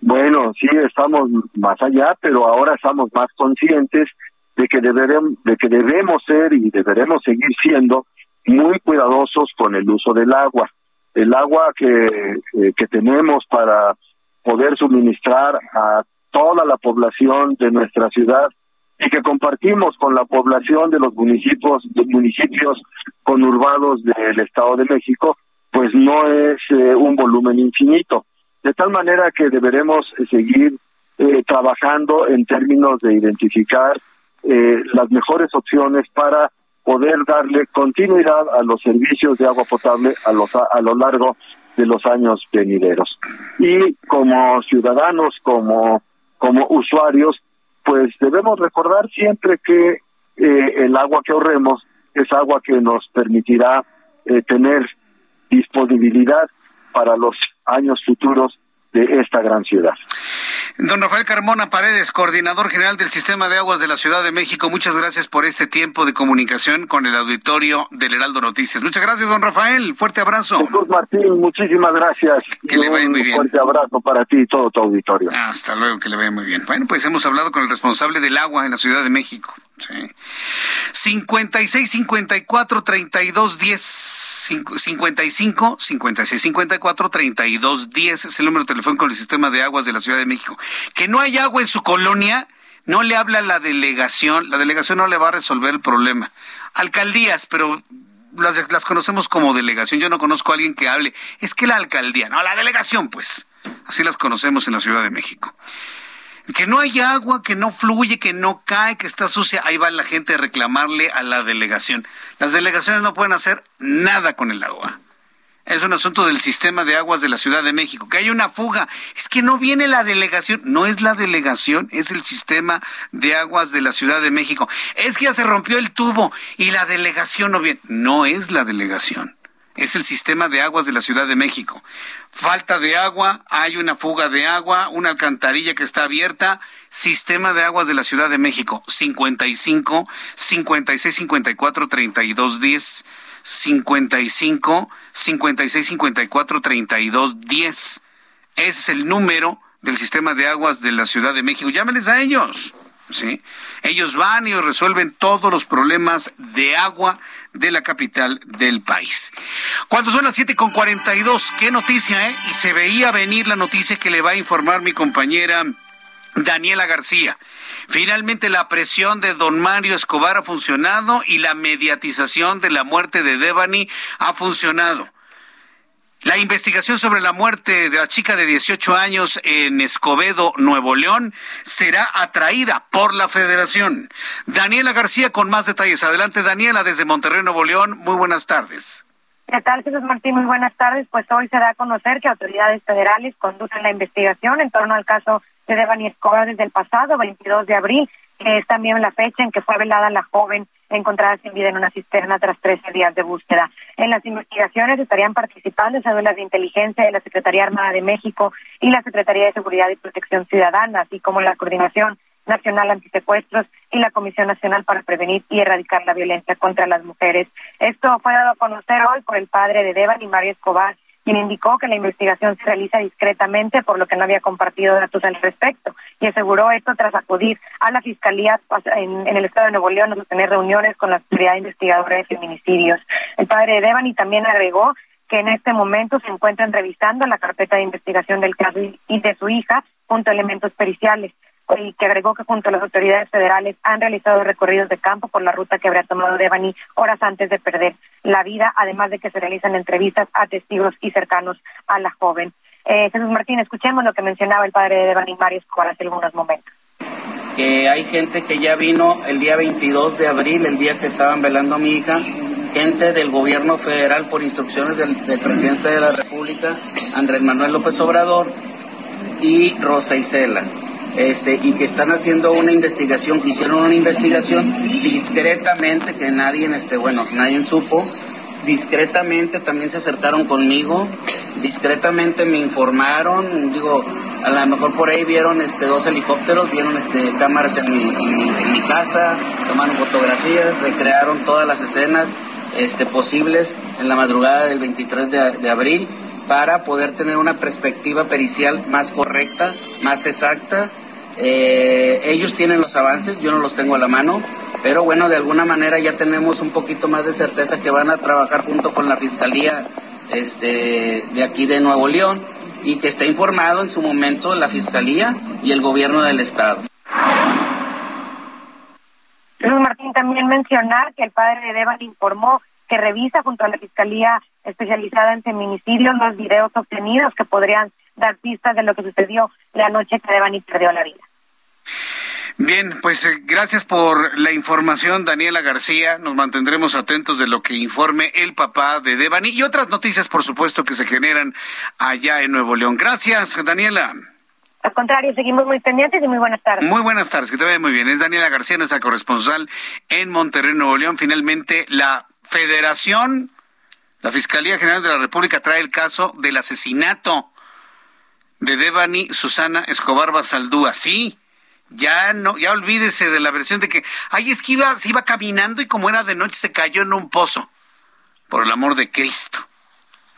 Bueno, sí, estamos más allá, pero ahora estamos más conscientes de que deberemos, de que debemos ser y deberemos seguir siendo muy cuidadosos con el uso del agua. El agua que, eh, que tenemos para poder suministrar a toda la población de nuestra ciudad y que compartimos con la población de los municipios, municipios conurbados del Estado de México, pues no es eh, un volumen infinito. De tal manera que deberemos seguir eh, trabajando en términos de identificar eh, las mejores opciones para poder darle continuidad a los servicios de agua potable a, los, a lo largo de los años venideros. Y como ciudadanos, como, como usuarios, pues debemos recordar siempre que eh, el agua que ahorremos es agua que nos permitirá eh, tener disponibilidad para los años futuros de esta gran ciudad. Don Rafael Carmona Paredes, coordinador general del Sistema de Aguas de la Ciudad de México, muchas gracias por este tiempo de comunicación con el auditorio del Heraldo Noticias. Muchas gracias, don Rafael. Fuerte abrazo. Jesús Martín, muchísimas gracias. Que le vaya muy bien. Fuerte abrazo para ti y todo tu auditorio. Hasta luego, que le vaya muy bien. Bueno, pues hemos hablado con el responsable del agua en la Ciudad de México. Sí. 56 54 32 10 55 56 54 32 10 es el número de teléfono con el sistema de aguas de la Ciudad de México. Que no hay agua en su colonia, no le habla la delegación, la delegación no le va a resolver el problema. Alcaldías, pero las, las conocemos como delegación. Yo no conozco a alguien que hable. Es que la alcaldía, no, la delegación, pues. Así las conocemos en la Ciudad de México que no hay agua, que no fluye, que no cae, que está sucia, ahí va la gente a reclamarle a la delegación. Las delegaciones no pueden hacer nada con el agua. Es un asunto del sistema de aguas de la Ciudad de México. Que hay una fuga. Es que no viene la delegación. No es la delegación, es el sistema de aguas de la Ciudad de México. Es que ya se rompió el tubo y la delegación no viene. No es la delegación. Es el sistema de aguas de la Ciudad de México falta de agua, hay una fuga de agua, una alcantarilla que está abierta. Sistema de aguas de la Ciudad de México, 55 56 54 32 10. 55 56 54 32 10. Ese es el número del sistema de aguas de la Ciudad de México. Llámenes a ellos. ¿sí? Ellos van y resuelven todos los problemas de agua de la capital del país. Cuando son las siete con 42, qué noticia, ¿eh? Y se veía venir la noticia que le va a informar mi compañera Daniela García. Finalmente la presión de don Mario Escobar ha funcionado y la mediatización de la muerte de Devani ha funcionado. La investigación sobre la muerte de la chica de 18 años en Escobedo, Nuevo León, será atraída por la federación. Daniela García con más detalles. Adelante, Daniela, desde Monterrey, Nuevo León. Muy buenas tardes. ¿Qué tal, Jesús Martín? Muy buenas tardes. Pues hoy se da a conocer que autoridades federales conducen la investigación en torno al caso de Devani Escobar desde el pasado 22 de abril, que es también la fecha en que fue velada la joven encontrada sin vida en una cisterna tras 13 días de búsqueda. En las investigaciones estarían participando cédulas de inteligencia de la Secretaría Armada de México y la Secretaría de Seguridad y Protección Ciudadana, así como la Coordinación Nacional Antisecuestros y la Comisión Nacional para Prevenir y Erradicar la Violencia contra las Mujeres. Esto fue dado a conocer hoy por el padre de Devan y María Escobar, quien indicó que la investigación se realiza discretamente, por lo que no había compartido datos al respecto, y aseguró esto tras acudir a la Fiscalía en, el Estado de Nuevo León a sostener reuniones con la Autoridad Investigadora de Feminicidios. El padre de Devani también agregó que en este momento se encuentran revisando la carpeta de investigación del caso y de su hija junto a elementos periciales y que agregó que junto a las autoridades federales han realizado recorridos de campo por la ruta que habría tomado Devani horas antes de perder la vida, además de que se realizan entrevistas a testigos y cercanos a la joven. Eh, Jesús Martín, escuchemos lo que mencionaba el padre de Devani Mario Escobar hace algunos momentos. Que hay gente que ya vino el día 22 de abril, el día que estaban velando a mi hija, gente del gobierno federal por instrucciones del, del presidente de la República, Andrés Manuel López Obrador, y Rosa Isela este, y que están haciendo una investigación, que hicieron una investigación discretamente, que nadie, este, bueno, nadie supo, discretamente también se acercaron conmigo, discretamente me informaron, digo, a lo mejor por ahí vieron este dos helicópteros, vieron este cámaras en mi, casa, tomaron fotografías, recrearon todas las escenas este, posibles en la madrugada del 23 de, de abril para poder tener una perspectiva pericial más correcta, más exacta eh, ellos tienen los avances, yo no los tengo a la mano, pero bueno, de alguna manera ya tenemos un poquito más de certeza que van a trabajar junto con la Fiscalía este, de aquí de Nuevo León y que está informado en su momento la Fiscalía y el Gobierno del Estado. Luis Martín también mencionar que el padre de Devan informó que revisa junto a la Fiscalía especializada en feminicidios los videos obtenidos que podrían dar pistas de lo que sucedió la noche que Devani perdió la vida. Bien, pues eh, gracias por la información, Daniela García. Nos mantendremos atentos de lo que informe el papá de Devani y otras noticias, por supuesto, que se generan allá en Nuevo León. Gracias, Daniela. Al contrario, seguimos muy pendientes y muy buenas tardes. Muy buenas tardes, que te vaya muy bien. Es Daniela García, nuestra corresponsal en Monterrey, Nuevo León. Finalmente, la Federación, la Fiscalía General de la República trae el caso del asesinato de Devani Susana Escobar Basaldúa. Sí, ya no, ya olvídese de la versión de que, ay, es que iba, se iba caminando y como era de noche se cayó en un pozo. Por el amor de Cristo,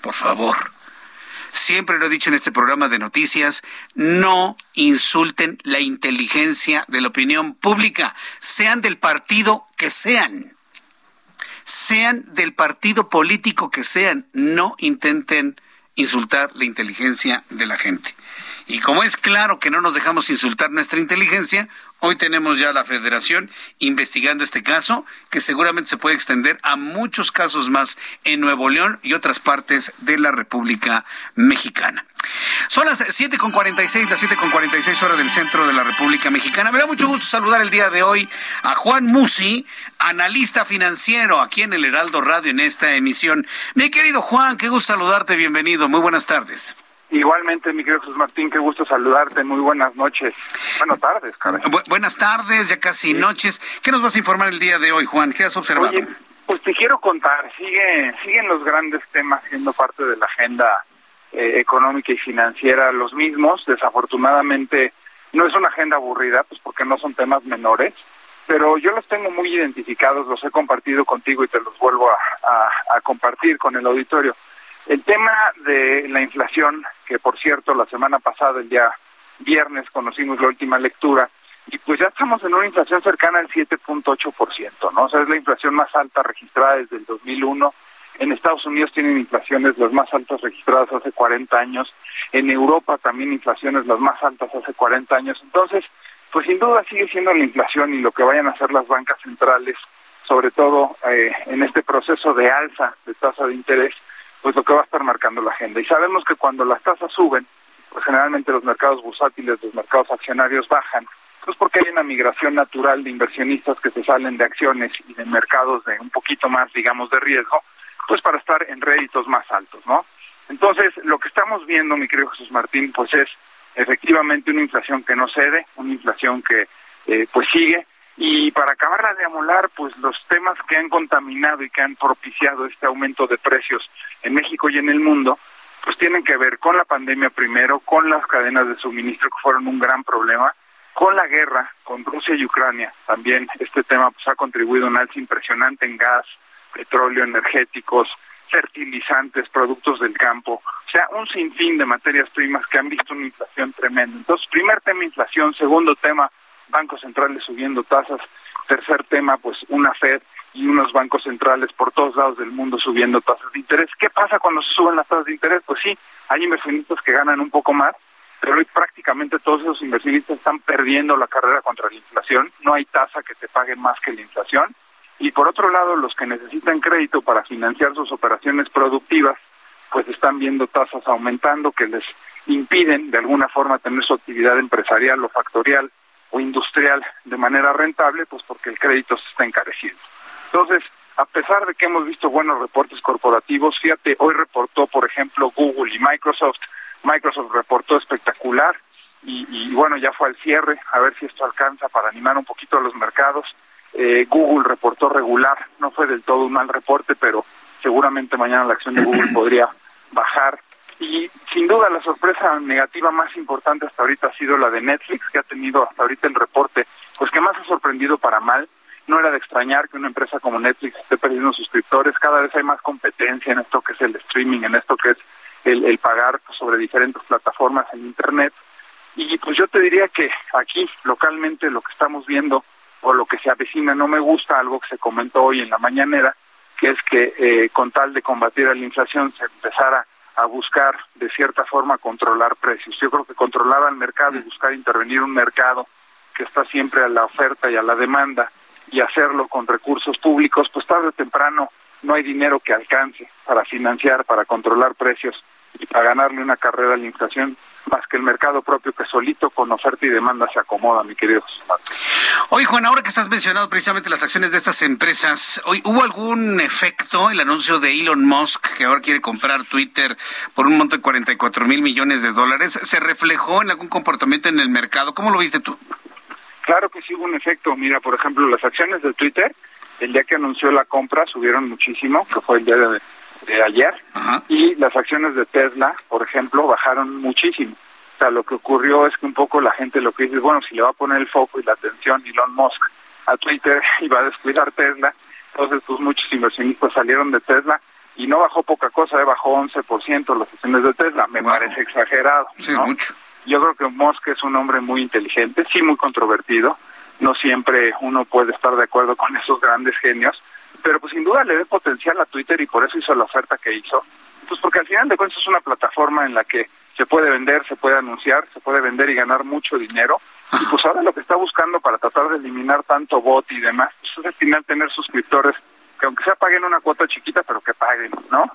por favor. Siempre lo he dicho en este programa de noticias, no insulten la inteligencia de la opinión pública, sean del partido que sean. Sean del partido político que sean, no intenten insultar la inteligencia de la gente. Y como es claro que no nos dejamos insultar nuestra inteligencia, hoy tenemos ya la federación investigando este caso, que seguramente se puede extender a muchos casos más en Nuevo León y otras partes de la República Mexicana. Son las 7.46, las 7.46 horas del centro de la República Mexicana. Me da mucho gusto saludar el día de hoy a Juan Musi, analista financiero aquí en el Heraldo Radio en esta emisión. Mi querido Juan, qué gusto saludarte, bienvenido, muy buenas tardes. Igualmente, mi querido Jesús Martín, qué gusto saludarte. Muy buenas noches. Buenas tardes, caray. buenas tardes, ya casi noches. ¿Qué nos vas a informar el día de hoy, Juan? ¿Qué has observado? Oye, pues te quiero contar. Sigue, siguen los grandes temas siendo parte de la agenda eh, económica y financiera los mismos. Desafortunadamente, no es una agenda aburrida, pues porque no son temas menores. Pero yo los tengo muy identificados, los he compartido contigo y te los vuelvo a compartir con el auditorio. El tema de la inflación, que por cierto la semana pasada, el día viernes, conocimos la última lectura, y pues ya estamos en una inflación cercana al 7.8%, ¿no? O sea, es la inflación más alta registrada desde el 2001. En Estados Unidos tienen inflaciones las más altas registradas hace 40 años. En Europa también inflaciones las más altas hace 40 años. Entonces, pues sin duda sigue siendo la inflación y lo que vayan a hacer las bancas centrales, sobre todo eh, en este proceso de alza de tasa de interés, pues lo que va a estar marcando la agenda. Y sabemos que cuando las tasas suben, pues generalmente los mercados bursátiles, los mercados accionarios bajan, pues porque hay una migración natural de inversionistas que se salen de acciones y de mercados de un poquito más, digamos, de riesgo, pues para estar en réditos más altos, ¿no? Entonces, lo que estamos viendo, mi querido Jesús Martín, pues es efectivamente una inflación que no cede, una inflación que eh, pues sigue, y para acabarla de amolar, pues los temas que han contaminado y que han propiciado este aumento de precios en México y en el mundo, pues tienen que ver con la pandemia primero, con las cadenas de suministro que fueron un gran problema, con la guerra con Rusia y Ucrania. También este tema pues, ha contribuido a un alza impresionante en gas, petróleo, energéticos, fertilizantes, productos del campo, o sea, un sinfín de materias primas que han visto una inflación tremenda. Entonces, primer tema, inflación, segundo tema, bancos centrales subiendo tasas, tercer tema, pues una Fed y unos bancos centrales por todos lados del mundo subiendo tasas de interés. ¿Qué pasa cuando se suben las tasas de interés? Pues sí, hay inversionistas que ganan un poco más, pero hoy prácticamente todos esos inversionistas están perdiendo la carrera contra la inflación, no hay tasa que te pague más que la inflación, y por otro lado los que necesitan crédito para financiar sus operaciones productivas, pues están viendo tasas aumentando que les impiden de alguna forma tener su actividad empresarial o factorial o industrial de manera rentable, pues porque el crédito se está encareciendo. Entonces, a pesar de que hemos visto buenos reportes corporativos, fíjate, hoy reportó, por ejemplo, Google y Microsoft, Microsoft reportó espectacular y, bueno, ya fue al cierre, a ver si esto alcanza para animar un poquito a los mercados. Eh, Google reportó regular, no fue del todo un mal reporte, pero seguramente mañana la acción de Google podría bajar. Y sin duda la sorpresa negativa más importante hasta ahorita ha sido la de Netflix, que ha tenido hasta ahorita el reporte, pues que más ha sorprendido para mal. No era de extrañar que una empresa como Netflix esté perdiendo suscriptores, cada vez hay más competencia en esto que es el streaming, en esto que es el, pagar sobre diferentes plataformas en Internet. Y pues yo te diría que aquí localmente lo que estamos viendo o lo que se avecina. No me gusta, algo que se comentó hoy en la mañanera, que es que eh, con tal de combatir a la inflación se empezara a buscar de cierta forma controlar precios. Yo creo que controlar al mercado y buscar intervenir un mercado que está siempre a la oferta y a la demanda y hacerlo con recursos públicos, pues tarde o temprano no hay dinero que alcance para financiar, para controlar precios y para ganarle una carrera a la inflación más que el mercado propio que solito con oferta y demanda se acomoda, mi querido Oye, Juan, ahora que estás mencionando precisamente las acciones de estas empresas, hoy ¿hubo algún efecto el anuncio de Elon Musk que ahora quiere comprar Twitter por un monto de 44 mil millones de dólares? ¿Se reflejó en algún comportamiento en el mercado? ¿Cómo lo viste tú? Claro que sí hubo un efecto. Mira, por ejemplo, las acciones de Twitter, el día que anunció la compra subieron muchísimo, que fue el día de de ayer y las acciones de Tesla, por ejemplo, bajaron muchísimo. O sea, lo que ocurrió es que un poco la gente lo que dice, bueno, si le va a poner el foco y la atención Elon Musk a Twitter y va a descuidar Tesla, entonces pues muchos inversionistas salieron de Tesla y no bajó poca cosa, eh, bajó 11% las acciones de Tesla, me parece exagerado. mucho. Yo creo que Musk es un hombre muy inteligente, sí muy controvertido, no siempre uno puede estar de acuerdo con esos grandes genios, pero pues sin duda le ve potencial a Twitter y por eso hizo la oferta que hizo. Pues porque al final de cuentas es una plataforma en la que se puede vender, se puede anunciar, se puede vender y ganar mucho dinero. Y pues ahora lo que está buscando para tratar de eliminar tanto bot y demás, pues es al final tener suscriptores que aunque sea paguen una cuota chiquita, pero que paguen, ¿no?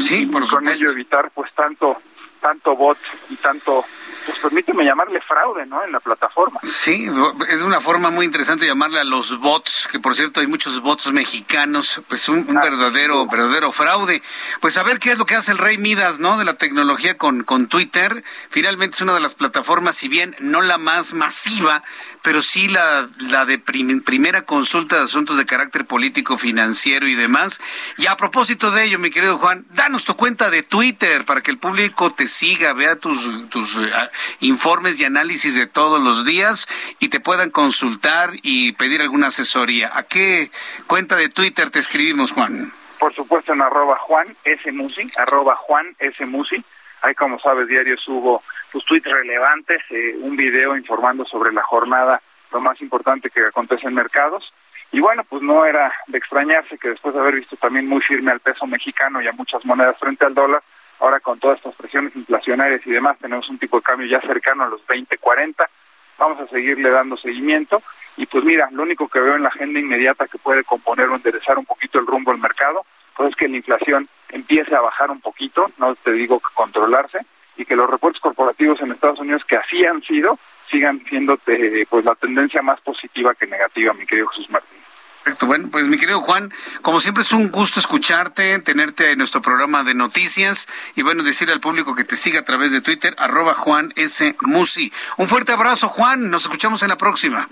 Sí, por y con ello evitar pues tanto tanto bot y tanto pues permíteme llamarle fraude, ¿no? En la plataforma. Sí, es una forma muy interesante llamarle a los bots, que por cierto hay muchos bots mexicanos, pues un, ah, verdadero, verdadero fraude. Pues a ver qué es lo que hace el Rey Midas, ¿no? De la tecnología con, con Twitter. Finalmente es una de las plataformas, si bien no la más masiva, pero sí la, la de primera consulta de asuntos de carácter político, financiero y demás. Y a propósito de ello, mi querido Juan, danos tu cuenta de Twitter para que el público te siga, vea tus, tus eh, informes y análisis de todos los días y te puedan consultar y pedir alguna asesoría. ¿A qué cuenta de Twitter te escribimos, Juan? Por supuesto en arroba Juan S. Musi, arroba Juan S. Musi. Ahí, como sabes, diario subo tus tweets relevantes, eh, un video informando sobre la jornada lo más importante que acontece en mercados. Y bueno, pues no era de extrañarse que después de haber visto también muy firme al peso mexicano y a muchas monedas frente al dólar, ahora con todas estas presiones inflacionarias y demás, tenemos un tipo de cambio ya cercano a los 20, 40. Vamos a seguirle dando seguimiento. Y pues mira, lo único que veo en la agenda inmediata que puede componer o enderezar un poquito el rumbo del mercado, pues es que la inflación empiece a bajar un poquito, no te digo que controlarse, y que los reportes corporativos en Estados Unidos, que así han sido, sigan siendo eh, pues la tendencia más positiva que negativa, mi querido Jesús Martín. Perfecto, bueno, pues mi querido Juan, como siempre es un gusto escucharte, tenerte en nuestro programa de noticias y bueno, decirle al público que te siga a través de Twitter, arroba Juan S. Musi. Un fuerte abrazo, Juan, nos escuchamos en la próxima.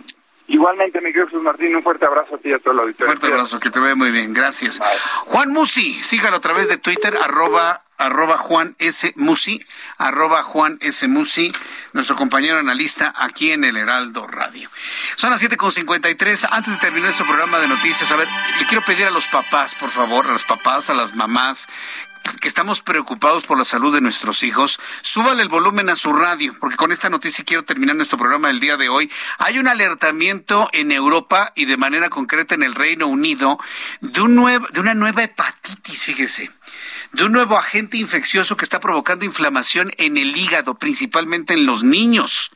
Igualmente, mi querido Jesús Martín, un fuerte abrazo a ti y a todo el auditorio. Fuerte abrazo, que te vea muy bien, gracias. Juan Musi, sígalo a través de Twitter, arroba arroba Juan S. Musi, arroba Juan S. Musi, nuestro compañero analista aquí en el Heraldo Radio. Son las 7.53. Antes de terminar nuestro programa de noticias, a ver, le quiero pedir a los papás, por favor, a los papás, a las mamás, que estamos preocupados por la salud de nuestros hijos, súbale el volumen a su radio, porque con esta noticia quiero terminar nuestro programa del día de hoy. Hay un alertamiento en Europa y de manera concreta en el Reino Unido de, un nuevo, de una nueva hepatitis, fíjese de un nuevo agente infeccioso que está provocando inflamación en el hígado, principalmente en los niños.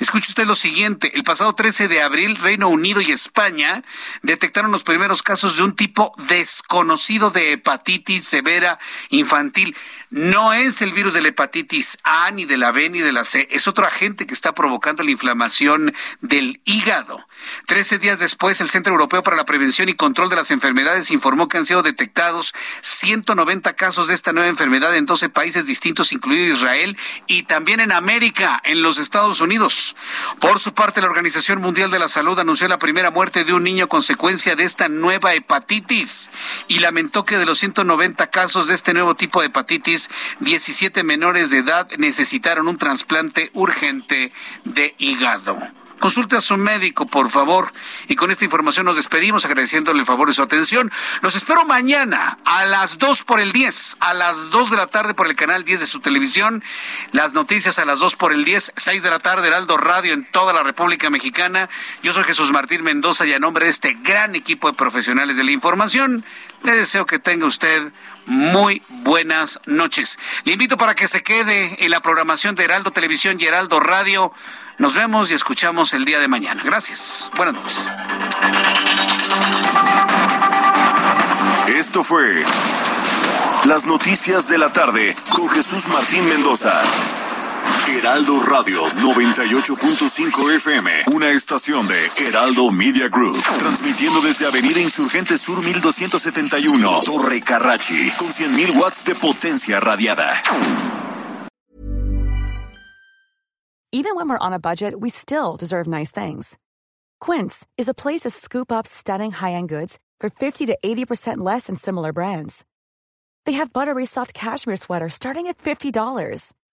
Escuche usted lo siguiente, el pasado 13 de abril Reino Unido y España detectaron los primeros casos de un tipo desconocido de hepatitis severa infantil. No es el virus de la hepatitis A, ni de la B, ni de la C. Es otro agente que está provocando la inflamación del hígado. Trece días después, el Centro Europeo para la Prevención y Control de las Enfermedades informó que han sido detectados 190 casos de esta nueva enfermedad en 12 países distintos, incluido Israel, y también en América, en los Estados Unidos. Por su parte, la Organización Mundial de la Salud anunció la primera muerte de un niño consecuencia de esta nueva hepatitis y lamentó que de los 190 casos de este nuevo tipo de hepatitis, 17 menores de edad necesitaron un trasplante urgente de hígado. Consulte a su médico, por favor. Y con esta información nos despedimos agradeciéndole el favor de su atención. Los espero mañana a las 2 por el 10, a las 2 de la tarde por el canal 10 de su televisión. Las noticias a las 2 por el 10, 6 de la tarde, Heraldo Radio en toda la República Mexicana. Yo soy Jesús Martín Mendoza y a nombre de este gran equipo de profesionales de la información, le deseo que tenga usted muy buenas noches. Le invito para que se quede en la programación de Heraldo Televisión y Heraldo Radio. Nos vemos y escuchamos el día de mañana. Gracias. Buenas noches. Esto fue Las Noticias de la Tarde con Jesús Martín Mendoza. Heraldo Radio 98.5 FM, una estación de Heraldo Media Group, transmitiendo desde Avenida Insurgente Sur 1271, Torre Carrachi, con 100.000 watts de potencia radiada. Even when we're on a budget, we still deserve nice things. Quince is a place to scoop up stunning high-end goods for 50 to 80% less than similar brands. They have buttery soft cashmere sweaters starting at $50